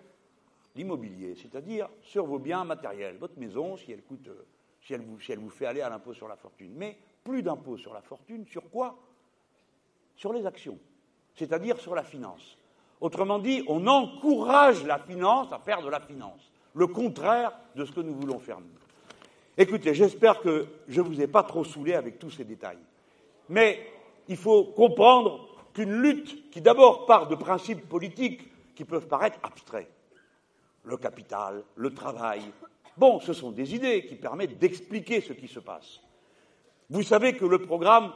l'immobilier, c'est-à-dire sur vos biens matériels, votre maison, si elle coûte, euh, si elle vous, si elle vous fait aller à l'impôt sur la fortune. Mais plus d'impôt sur la fortune, sur quoi? Sur les actions, c'est-à-dire sur la finance. Autrement dit, on encourage la finance à faire de la finance, le contraire de ce que nous voulons faire nous. Écoutez, j'espère que je ne vous ai pas trop saoulé avec tous ces détails. Mais il faut comprendre qu'une lutte qui d'abord part de principes politiques qui peuvent paraître abstraits, le capital, le travail. Bon, ce sont des idées qui permettent d'expliquer ce qui se passe. Vous savez que le programme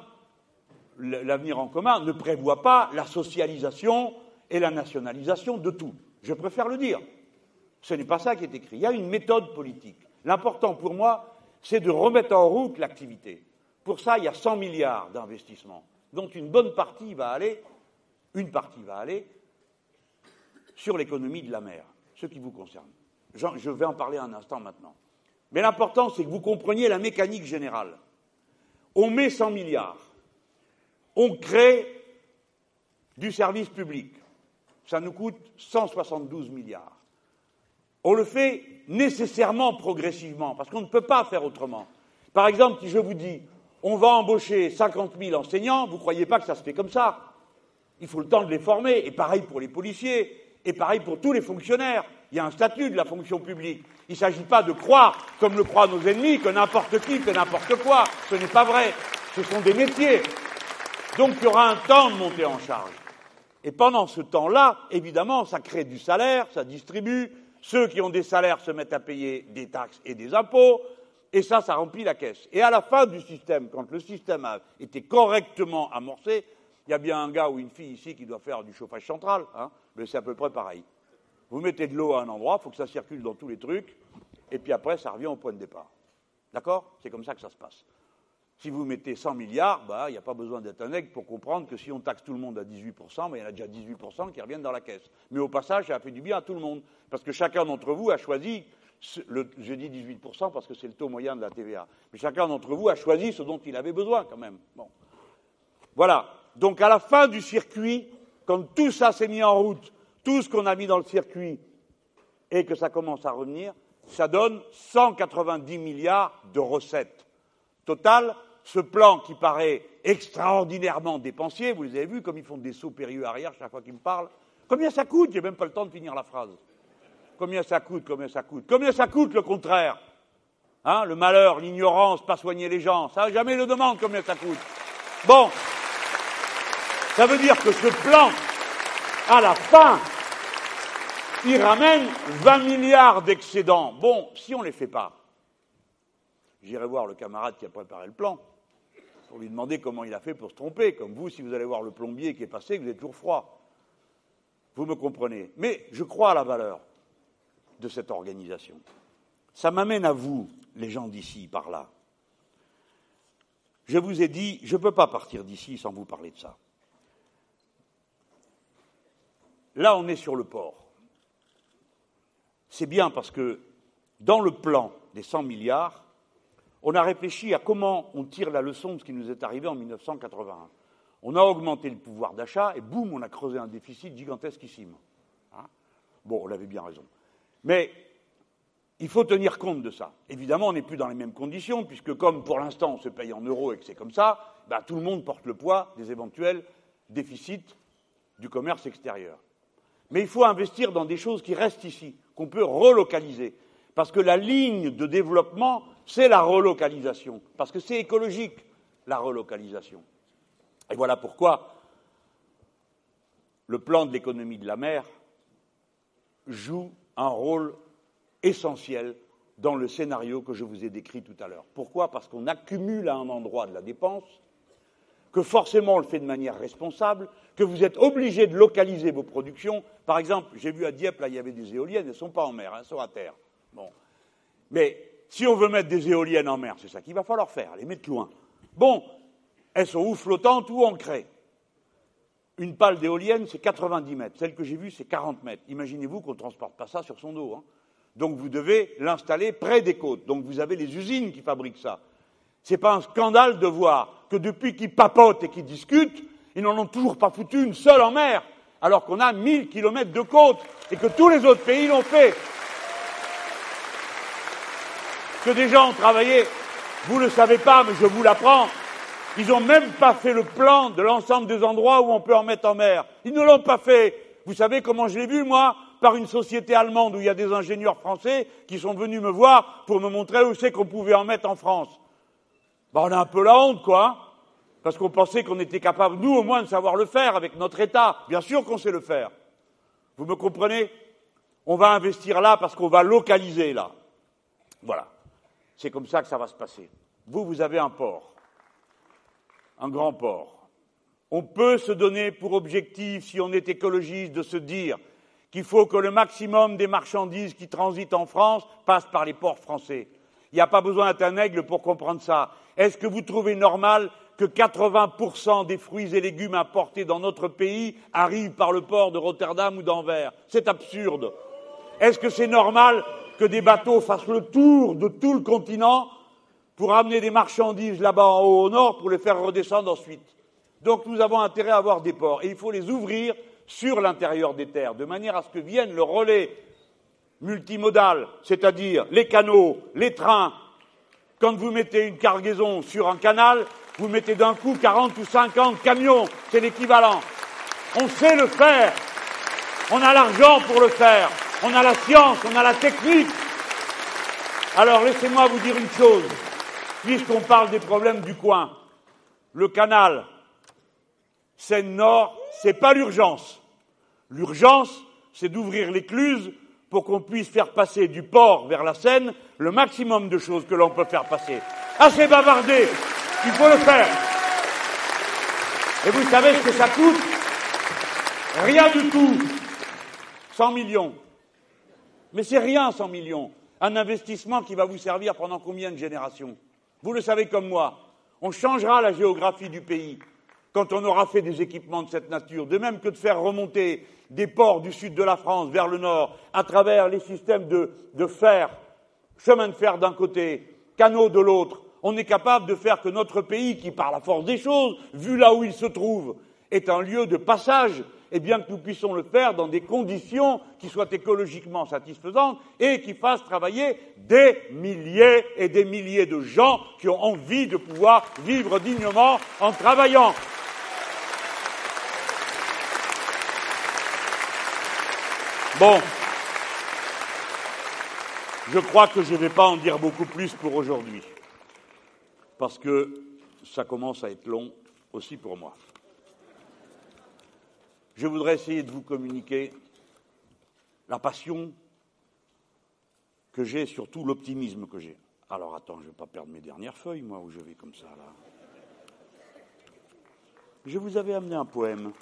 L'avenir en commun ne prévoit pas la socialisation et la nationalisation de tout. Je préfère le dire. Ce n'est pas ça qui est écrit. Il y a une méthode politique. L'important pour moi, c'est de remettre en route l'activité. Pour ça, il y a 100 milliards d'investissements, dont une bonne partie va aller, une partie va aller sur l'économie de la mer ce qui vous concerne. Je vais en parler un instant maintenant. Mais l'important, c'est que vous compreniez la mécanique générale. On met 100 milliards, on crée du service public, ça nous coûte 172 milliards. On le fait nécessairement progressivement, parce qu'on ne peut pas faire autrement. Par exemple, si je vous dis, on va embaucher 50 000 enseignants, vous ne croyez pas que ça se fait comme ça. Il faut le temps de les former, et pareil pour les policiers, et pareil pour tous les fonctionnaires. Il y a un statut de la fonction publique. Il ne s'agit pas de croire, comme le croient nos ennemis, que n'importe qui fait n'importe quoi. Ce n'est pas vrai. Ce sont des métiers. Donc il y aura un temps de monter en charge. Et pendant ce temps-là, évidemment, ça crée du salaire, ça distribue. Ceux qui ont des salaires se mettent à payer des taxes et des impôts. Et ça, ça remplit la caisse. Et à la fin du système, quand le système a été correctement amorcé, il y a bien un gars ou une fille ici qui doit faire du chauffage central, hein, mais c'est à peu près pareil. Vous mettez de l'eau à un endroit, il faut que ça circule dans tous les trucs, et puis après, ça revient au point de départ. D'accord? C'est comme ça que ça se passe. Si vous mettez 100 milliards, bah, il n'y a pas besoin d'être un aigle pour comprendre que si on taxe tout le monde à 18%, bah, il y en a déjà 18% qui reviennent dans la caisse. Mais au passage, ça a fait du bien à tout le monde, parce que chacun d'entre vous a choisi, je dis 18% parce que c'est le taux moyen de la TVA, mais chacun d'entre vous a choisi ce dont il avait besoin quand même. Bon. Voilà, donc à la fin du circuit, quand tout ça s'est mis en route, tout ce qu'on a mis dans le circuit, et que ça commence à revenir, ça donne 190 milliards de recettes. Total, ce plan qui paraît extraordinairement dépensier, vous les avez vus comme ils font des sauts périlleux arrière chaque fois qu'ils me parlent. Combien ça coûte J'ai même pas le temps de finir la phrase. Combien ça coûte Combien ça coûte Combien ça coûte le contraire hein, Le malheur, l'ignorance, pas soigner les gens. Ça jamais le demande combien ça coûte. Bon, ça veut dire que ce plan, à la fin, il ramène 20 milliards d'excédents. Bon, si on ne les fait pas, j'irai voir le camarade qui a préparé le plan. Faut lui demander comment il a fait pour se tromper, comme vous, si vous allez voir le plombier qui est passé, vous êtes toujours froid. Vous me comprenez. Mais je crois à la valeur de cette organisation. Ça m'amène à vous, les gens d'ici, par là. Je vous ai dit, je ne peux pas partir d'ici sans vous parler de ça. Là, on est sur le port. C'est bien parce que dans le plan des 100 milliards, on a réfléchi à comment on tire la leçon de ce qui nous est arrivé en 1981. On a augmenté le pouvoir d'achat et boum, on a creusé un déficit gigantesquissime. Hein? Bon, on avait bien raison. Mais il faut tenir compte de ça. Évidemment, on n'est plus dans les mêmes conditions, puisque comme pour l'instant on se paye en euros et que c'est comme ça, bah, tout le monde porte le poids des éventuels déficits du commerce extérieur. Mais il faut investir dans des choses qui restent ici, qu'on peut relocaliser. Parce que la ligne de développement, c'est la relocalisation. Parce que c'est écologique, la relocalisation. Et voilà pourquoi le plan de l'économie de la mer joue un rôle essentiel dans le scénario que je vous ai décrit tout à l'heure. Pourquoi? Parce qu'on accumule à un endroit de la dépense, que forcément on le fait de manière responsable, que vous êtes obligé de localiser vos productions. Par exemple, j'ai vu à Dieppe, là, il y avait des éoliennes, elles ne sont pas en mer, elles sont à terre. Bon. Mais si on veut mettre des éoliennes en mer, c'est ça qu'il va falloir faire, les mettre loin. Bon, elles sont ou flottantes ou ancrées? Une pale d'éolienne, c'est 90 mètres. Celle que j'ai vue, c'est 40 mètres. Imaginez-vous qu'on ne transporte pas ça sur son dos. Hein. Donc vous devez l'installer près des côtes. Donc vous avez les usines qui fabriquent ça. Ce n'est pas un scandale de voir que depuis qu'ils papotent et qu'ils discutent, ils n'en ont toujours pas foutu une seule en mer, alors qu'on a 1000 kilomètres de côte et que tous les autres pays l'ont fait. Que des gens ont travaillé, vous ne le savez pas, mais je vous l'apprends, ils n'ont même pas fait le plan de l'ensemble des endroits où on peut en mettre en mer. Ils ne l'ont pas fait. Vous savez comment je l'ai vu, moi Par une société allemande où il y a des ingénieurs français qui sont venus me voir pour me montrer où c'est qu'on pouvait en mettre en France. Ben, on a un peu la honte, quoi. Parce qu'on pensait qu'on était capable, nous au moins, de savoir le faire avec notre État. Bien sûr qu'on sait le faire. Vous me comprenez? On va investir là parce qu'on va localiser là. Voilà. C'est comme ça que ça va se passer. Vous, vous avez un port un grand port. On peut se donner pour objectif, si on est écologiste, de se dire qu'il faut que le maximum des marchandises qui transitent en France passent par les ports français. Il n'y a pas besoin d'être un aigle pour comprendre ça. Est-ce que vous trouvez normal que 80% des fruits et légumes importés dans notre pays arrivent par le port de Rotterdam ou d'Anvers? C'est absurde. Est-ce que c'est normal que des bateaux fassent le tour de tout le continent pour amener des marchandises là-bas en haut au nord pour les faire redescendre ensuite. Donc nous avons intérêt à avoir des ports et il faut les ouvrir sur l'intérieur des terres, de manière à ce que vienne le relais multimodal, c'est-à-dire les canaux, les trains. Quand vous mettez une cargaison sur un canal, vous mettez d'un coup 40 ou 50 camions, c'est l'équivalent. On sait le faire. On a l'argent pour le faire. On a la science, on a la technique. Alors laissez-moi vous dire une chose puisqu'on parle des problèmes du coin, le canal Seine-Nord, c'est pas l'urgence. L'urgence, c'est d'ouvrir l'écluse pour qu'on puisse faire passer du port vers la Seine le maximum de choses que l'on peut faire passer. Assez bavardé, il faut le faire. Et vous savez ce que ça coûte? Rien du tout. 100 millions. Mais c'est rien, 100 millions. Un investissement qui va vous servir pendant combien de générations? Vous le savez comme moi, on changera la géographie du pays quand on aura fait des équipements de cette nature, de même que de faire remonter des ports du sud de la France vers le nord à travers les systèmes de, fer, chemin de fer d'un côté, canaux de l'autre. On est capable de faire que notre pays, qui par la force des choses, vu là où il se trouve, est un lieu de passage et bien que nous puissions le faire dans des conditions qui soient écologiquement satisfaisantes et qui fassent travailler des milliers et des milliers de gens qui ont envie de pouvoir vivre dignement en travaillant. Bon, je crois que je ne vais pas en dire beaucoup plus pour aujourd'hui, parce que ça commence à être long aussi pour moi. Je voudrais essayer de vous communiquer la passion que j'ai, surtout l'optimisme que j'ai. Alors attends, je ne vais pas perdre mes dernières feuilles, moi, où je vais comme ça, là. Je vous avais amené un poème.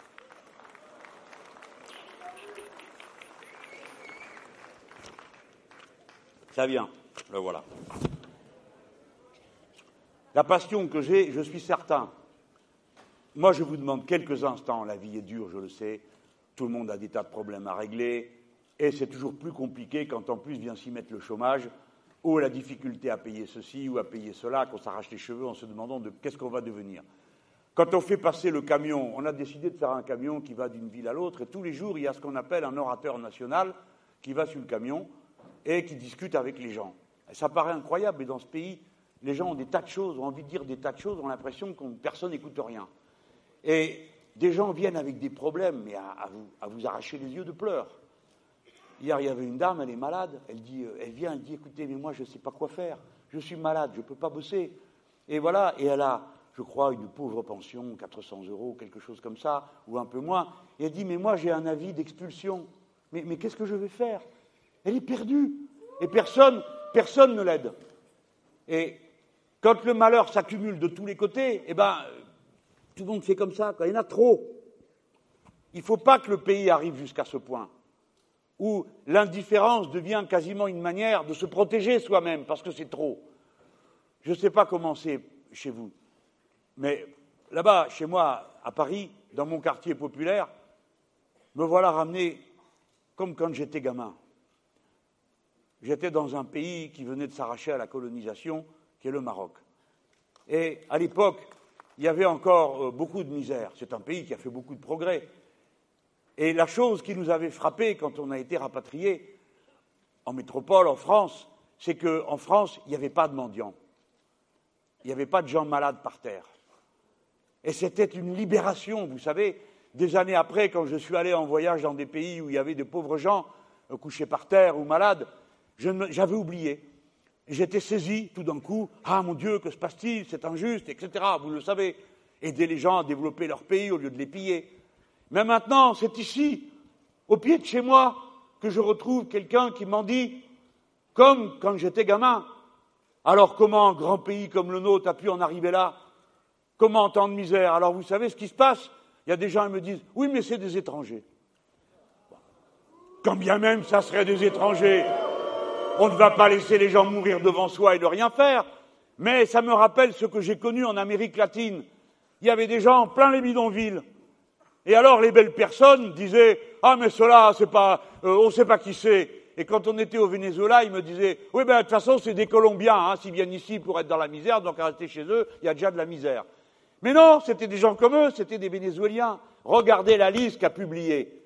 Ça vient, le voilà. La passion que j'ai, je suis certain. Moi, je vous demande quelques instants. La vie est dure, je le sais. Tout le monde a des tas de problèmes à régler. Et c'est toujours plus compliqué quand en plus vient s'y mettre le chômage ou la difficulté à payer ceci ou à payer cela, qu'on s'arrache les cheveux en se demandant de qu'est-ce qu'on va devenir. Quand on fait passer le camion, on a décidé de faire un camion qui va d'une ville à l'autre, et tous les jours, il y a ce qu'on appelle un orateur national qui va sur le camion et qui discute avec les gens. ça paraît incroyable, mais dans ce pays, les gens ont des tas de choses, ont envie de dire des tas de choses, ont l'impression que personne n'écoute rien. Et des gens viennent avec des problèmes, mais à, vous, à vous arracher les yeux de pleurs. Hier, il y avait une dame, elle est malade. Elle, dit, euh, elle vient, elle dit Écoutez, mais moi, je ne sais pas quoi faire. Je suis malade, je ne peux pas bosser. Et voilà, et elle a, je crois, une pauvre pension, 400 euros, quelque chose comme ça, ou un peu moins. Et elle dit Mais moi, j'ai un avis d'expulsion. Mais, mais qu'est-ce que je vais faire? Elle est perdue. Et personne, personne ne l'aide. Et quand le malheur s'accumule de tous les côtés, eh ben, tout le monde fait comme ça. Il y en a trop. Il ne faut pas que le pays arrive jusqu'à ce point où l'indifférence devient quasiment une manière de se protéger soi-même parce que c'est trop. Je ne sais pas comment c'est chez vous, mais là-bas, chez moi, à Paris, dans mon quartier populaire, me voilà ramené comme quand j'étais gamin. J'étais dans un pays qui venait de s'arracher à la colonisation, qui est le Maroc. Et à l'époque, il y avait encore euh, beaucoup de misère. C'est un pays qui a fait beaucoup de progrès. Et la chose qui nous avait frappé quand on a été rapatrié en métropole, en France, c'est qu'en France, il n'y avait pas de mendiants. Il n'y avait pas de gens malades par terre. Et c'était une libération, vous savez. Des années après, quand je suis allé en voyage dans des pays où il y avait de pauvres gens euh, couchés par terre ou malades, j'avais oublié. J'étais saisi tout d'un coup. Ah mon Dieu, que se passe-t-il? C'est injuste, etc. Vous le savez. Aider les gens à développer leur pays au lieu de les piller. Mais maintenant, c'est ici, au pied de chez moi, que je retrouve quelqu'un qui m'en dit, comme quand j'étais gamin. Alors comment un grand pays comme le nôtre a pu en arriver là? Comment tant de misère? Alors vous savez ce qui se passe? Il y a des gens qui me disent, oui, mais c'est des étrangers. Quand bien même ça serait des étrangers, on ne va pas laisser les gens mourir devant soi et de rien faire. Mais ça me rappelle ce que j'ai connu en Amérique latine. Il y avait des gens plein les bidonvilles et alors les belles personnes disaient Ah mais cela, c'est pas, euh, on ne sait pas qui c'est. Et quand on était au Venezuela, ils me disaient Oui ben de toute façon c'est des Colombiens, hein, s'ils viennent ici pour être dans la misère, donc à rester chez eux, il y a déjà de la misère. Mais non, c'était des gens comme eux, c'était des Vénézuéliens. Regardez la liste qu'a publiée,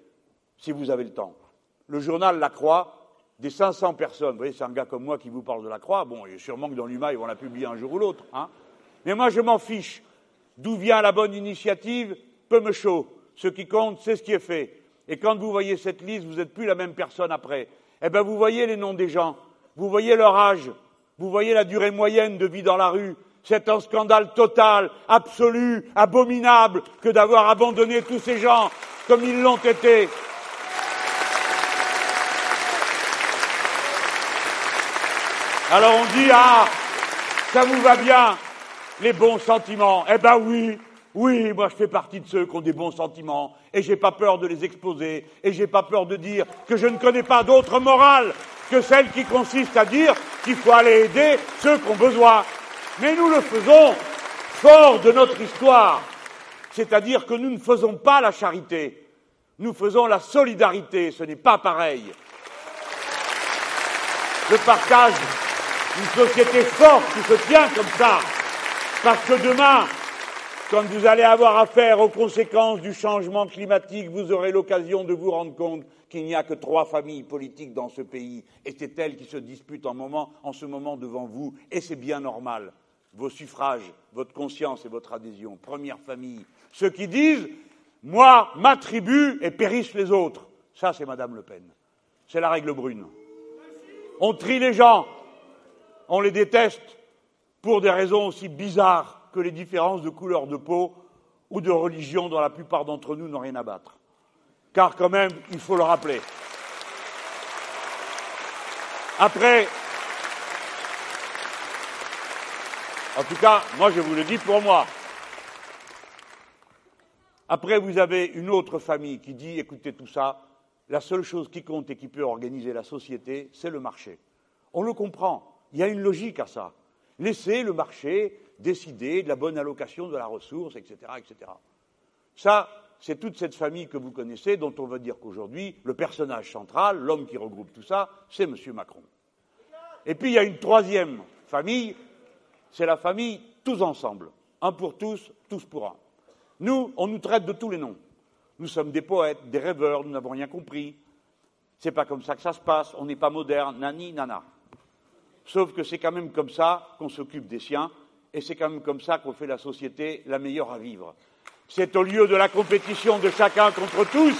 si vous avez le temps. Le journal La Croix, des 500 personnes. Vous voyez, c'est un gars comme moi qui vous parle de La Croix. Bon, il sûrement que dans l'UMA, ils vont la publier un jour ou l'autre. Hein. Mais moi, je m'en fiche. D'où vient la bonne initiative? Peu me chaud. Ce qui compte, c'est ce qui est fait. Et quand vous voyez cette liste, vous n'êtes plus la même personne après. Eh bien, vous voyez les noms des gens, vous voyez leur âge, vous voyez la durée moyenne de vie dans la rue. C'est un scandale total, absolu, abominable que d'avoir abandonné tous ces gens comme ils l'ont été. Alors on dit, ah, ça vous va bien, les bons sentiments. Eh ben oui, oui, moi je fais partie de ceux qui ont des bons sentiments et j'ai pas peur de les exposer et j'ai pas peur de dire que je ne connais pas d'autre morale que celle qui consiste à dire qu'il faut aller aider ceux qui ont besoin. Mais nous le faisons fort de notre histoire, c'est-à-dire que nous ne faisons pas la charité, nous faisons la solidarité, ce n'est pas pareil. Le partage, une société forte qui se tient comme ça, parce que demain, quand vous allez avoir affaire aux conséquences du changement climatique, vous aurez l'occasion de vous rendre compte qu'il n'y a que trois familles politiques dans ce pays, et c'est elles qui se disputent en, ce moment devant vous, et c'est bien normal. Vos suffrages, votre conscience et votre adhésion. Première famille. Ceux qui disent Moi, ma tribu, et périssent les autres. Ça, c'est Madame Le Pen. C'est la règle brune. On trie les gens, on les déteste pour des raisons aussi bizarres que les différences de couleur de peau ou de religion dont la plupart d'entre nous n'ont rien à battre. Car quand même, il faut le rappeler. Après, en tout cas, moi je vous le dis pour moi, Après, vous avez une autre famille qui dit, écoutez tout ça, la seule chose qui compte et qui peut organiser la société, c'est le marché. On le comprend, il y a une logique à ça. Laissez le marché décider de la bonne allocation de la ressource, etc. etc. Ça, c'est toute cette famille que vous connaissez, dont on va dire qu'aujourd'hui, le personnage central, l'homme qui regroupe tout ça, c'est M. Macron. Et puis il y a une troisième famille, c'est la famille tous ensemble. Un pour tous, tous pour un. Nous, on nous traite de tous les noms. Nous sommes des poètes, des rêveurs, nous n'avons rien compris. C'est pas comme ça que ça se passe, on n'est pas moderne, nani, nana. Sauf que c'est quand même comme ça qu'on s'occupe des siens, et c'est quand même comme ça qu'on fait la société la meilleure à vivre. C'est au lieu de la compétition de chacun contre tous,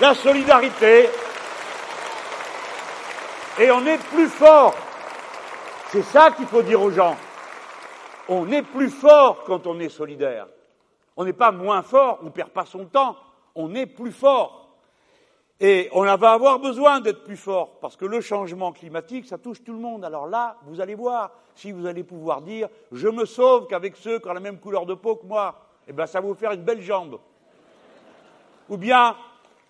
la solidarité, et on est plus fort. C'est ça qu'il faut dire aux gens. On est plus fort quand on est solidaire. On n'est pas moins fort, on ne perd pas son temps, on est plus fort. Et on va avoir besoin d'être plus fort, parce que le changement climatique, ça touche tout le monde. Alors là, vous allez voir, si vous allez pouvoir dire je me sauve qu'avec ceux qui ont la même couleur de peau que moi, eh bien ça va vous faire une belle jambe. Ou bien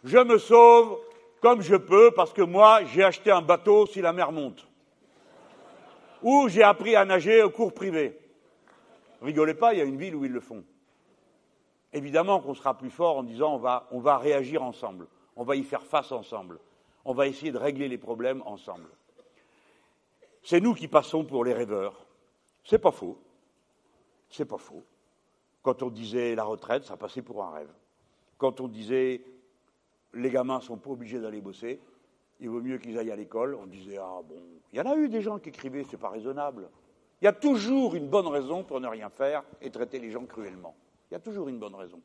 je me sauve comme je peux, parce que moi, j'ai acheté un bateau si la mer monte. Ou j'ai appris à nager au cours privé. Rigolez pas, il y a une ville où ils le font évidemment qu'on sera plus fort en disant on va, on va réagir ensemble, on va y faire face ensemble, on va essayer de régler les problèmes ensemble. C'est nous qui passons pour les rêveurs. C'est pas faux. C'est pas faux. Quand on disait la retraite, ça passait pour un rêve. Quand on disait les gamins sont pas obligés d'aller bosser, il vaut mieux qu'ils aillent à l'école, on disait ah bon, il y en a eu des gens qui écrivaient c'est pas raisonnable. Il y a toujours une bonne raison pour ne rien faire et traiter les gens cruellement. Il y a toujours une bonne raison.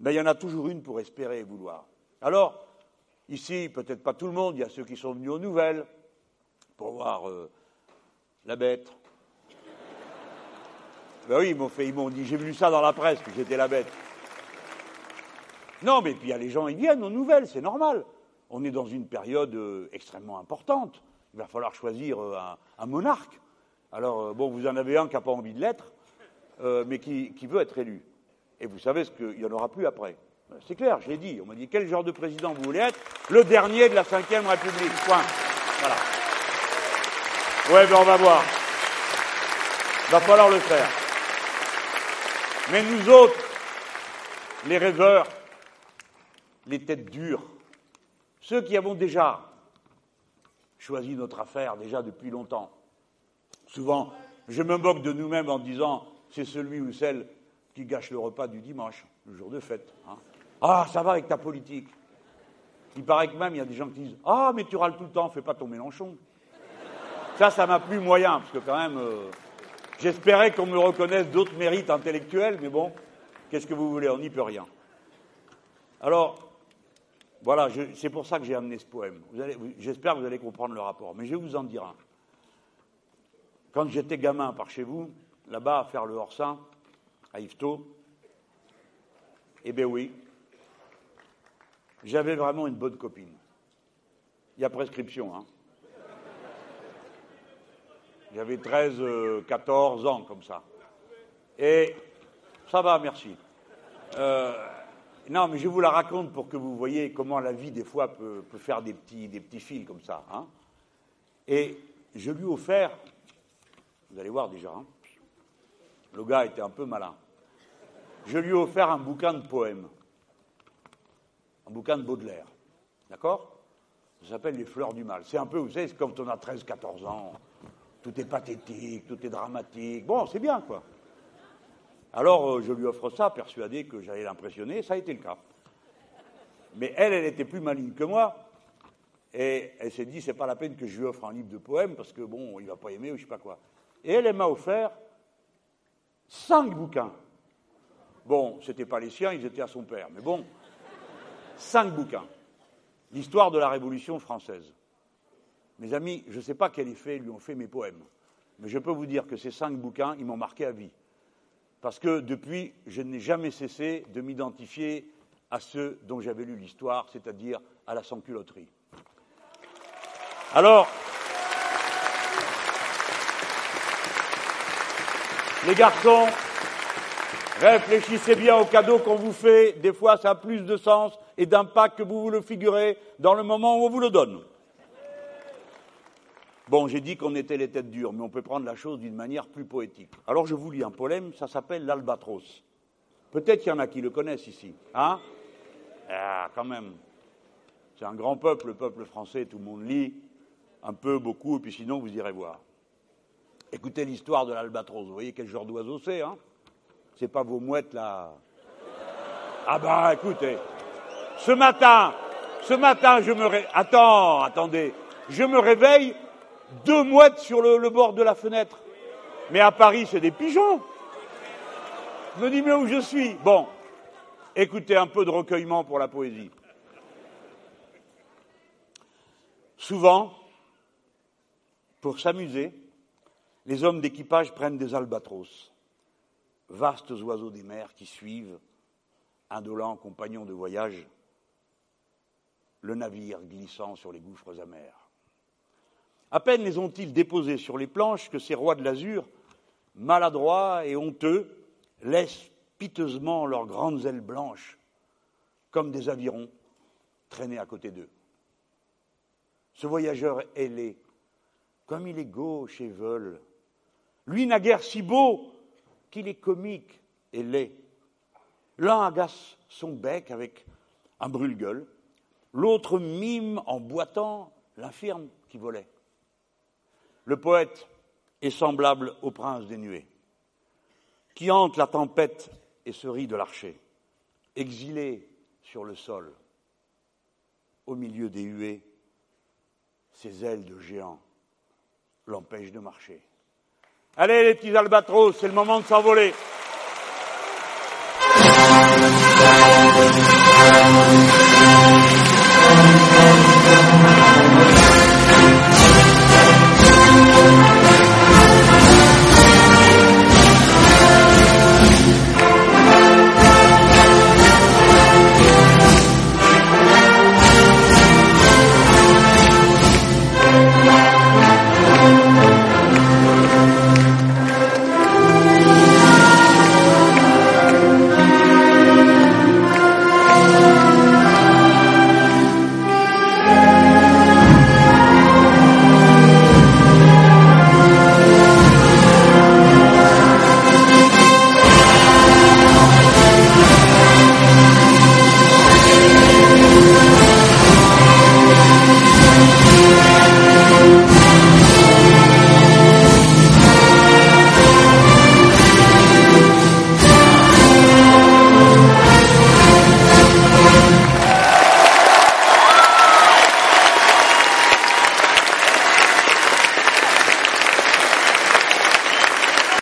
Mais il y en a toujours une pour espérer et vouloir. Alors, ici, peut-être pas tout le monde, il y a ceux qui sont venus aux nouvelles pour voir euh, la bête. Ben oui, ils m'ont fait, ils m'ont dit, j'ai vu ça dans la presse, que j'étais la bête. Non, mais puis il y a les gens, ils viennent aux nouvelles, c'est normal. On est dans une période euh, extrêmement importante. Il va falloir choisir euh, un, monarque. Alors, bon, vous en avez un qui n'a pas envie de l'être, mais qui, veut être élu. Et vous savez ce qu'il n'y en aura plus après. C'est clair, je l'ai dit. On m'a dit quel genre de président vous voulez être? Le dernier de la Ve République. Point. Voilà. Ouais, ben on va voir. Il va falloir le faire. Mais nous autres, les rêveurs, les têtes dures, ceux qui avons déjà choisi notre affaire déjà depuis longtemps, souvent, je me moque de nous-mêmes en disant c'est celui ou celle qui gâche le repas du dimanche, le jour de fête. Hein. Ah, ça va avec ta politique. Il paraît que même il y a des gens qui disent Ah, mais tu râles tout le temps, fais pas ton Mélenchon. Ça, ça m'a plu moyen, parce que quand même, euh, j'espérais qu'on me reconnaisse d'autres mérites intellectuels, mais bon, qu'est-ce que vous voulez, on n'y peut rien. Alors, voilà, c'est pour ça que j'ai amené ce poème. J'espère que vous allez comprendre le rapport, mais je vais vous en dire un. Quand j'étais gamin par chez vous, là-bas à faire le hors-sein, à Yvetot Eh bien oui, j'avais vraiment une bonne copine. Il y a prescription, hein. J'avais 13, 14 euh, ans comme ça. Et ça va, merci. Euh, non, mais je vous la raconte pour que vous voyez comment la vie, des fois, peut, faire des petits, des petits fils comme ça. Hein. Et je lui ai offert, vous allez voir déjà, hein, le gars était un peu malin je lui ai offert un bouquin de poèmes, un bouquin de Baudelaire. D'accord? Ça s'appelle Les Fleurs du Mal. C'est un peu, vous savez, comme quand on a 13-14 ans, tout est pathétique, tout est dramatique. Bon, c'est bien, quoi. Alors, euh, je lui offre ça, persuadé que j'allais l'impressionner, ça a été le cas. Mais elle, elle était plus maligne que moi, et elle s'est dit, c'est pas la peine que je lui offre un livre de poèmes, parce que bon, il va pas aimer ou je sais pas quoi. Et elle, elle m'a offert cinq bouquins. Bon, ce n'étaient pas les siens, ils étaient à son père. Mais bon, cinq bouquins. L'histoire de la Révolution française. Mes amis, je ne sais pas quel effet lui ont fait mes poèmes, mais je peux vous dire que ces cinq bouquins, ils m'ont marqué à vie. Parce que depuis, je n'ai jamais cessé de m'identifier à ceux dont j'avais lu l'histoire, c'est-à-dire à la sans-culotterie. Alors, les garçons, Réfléchissez bien au cadeau qu'on vous fait. Des fois, ça a plus de sens et d'impact que vous vous le figurez dans le moment où on vous le donne. Bon, j'ai dit qu'on était les têtes dures, mais on peut prendre la chose d'une manière plus poétique. Alors je vous lis un poème, ça s'appelle l'Albatros. Peut-être qu'il y en a qui le connaissent ici. Hein? Ah, quand même. C'est un grand peuple, le peuple français, tout le monde lit, un peu, beaucoup, et puis sinon vous irez voir. Écoutez l'histoire de l'Albatros, vous voyez quel genre d'oiseau c'est, hein? C'est pas vos mouettes là. Ah bah écoutez, ce matin, ce matin, je me réveille. Attends, attendez. Je me réveille, deux mouettes sur le, bord de la fenêtre. Mais à Paris, c'est des pigeons. Me dis, mais où je suis Bon, écoutez un peu de recueillement pour la poésie. Souvent, pour s'amuser, les hommes d'équipage prennent des albatros, vastes oiseaux des mers qui suivent, indolents compagnons de voyage, le navire glissant sur les gouffres amers. À peine les ont-ils déposés sur les planches que ces rois de l'azur, maladroits et honteux, laissent piteusement leurs grandes ailes blanches, comme des avirons, traîner à côté d'eux. Ce voyageur ailé, comme il est gauche et veule, lui n'a guère si beau qu'il est comique et laid. L'un agace son bec avec un brûle-gueule, l'autre mime en boitant l'infirme qui volait. Le poète est semblable au prince des nuées, qui hante la tempête et se rit de l'archer, exilé sur le sol, au milieu des huées, ses ailes de géant l'empêchent de marcher. Allez les petits albatros, c'est le moment de s'envoler.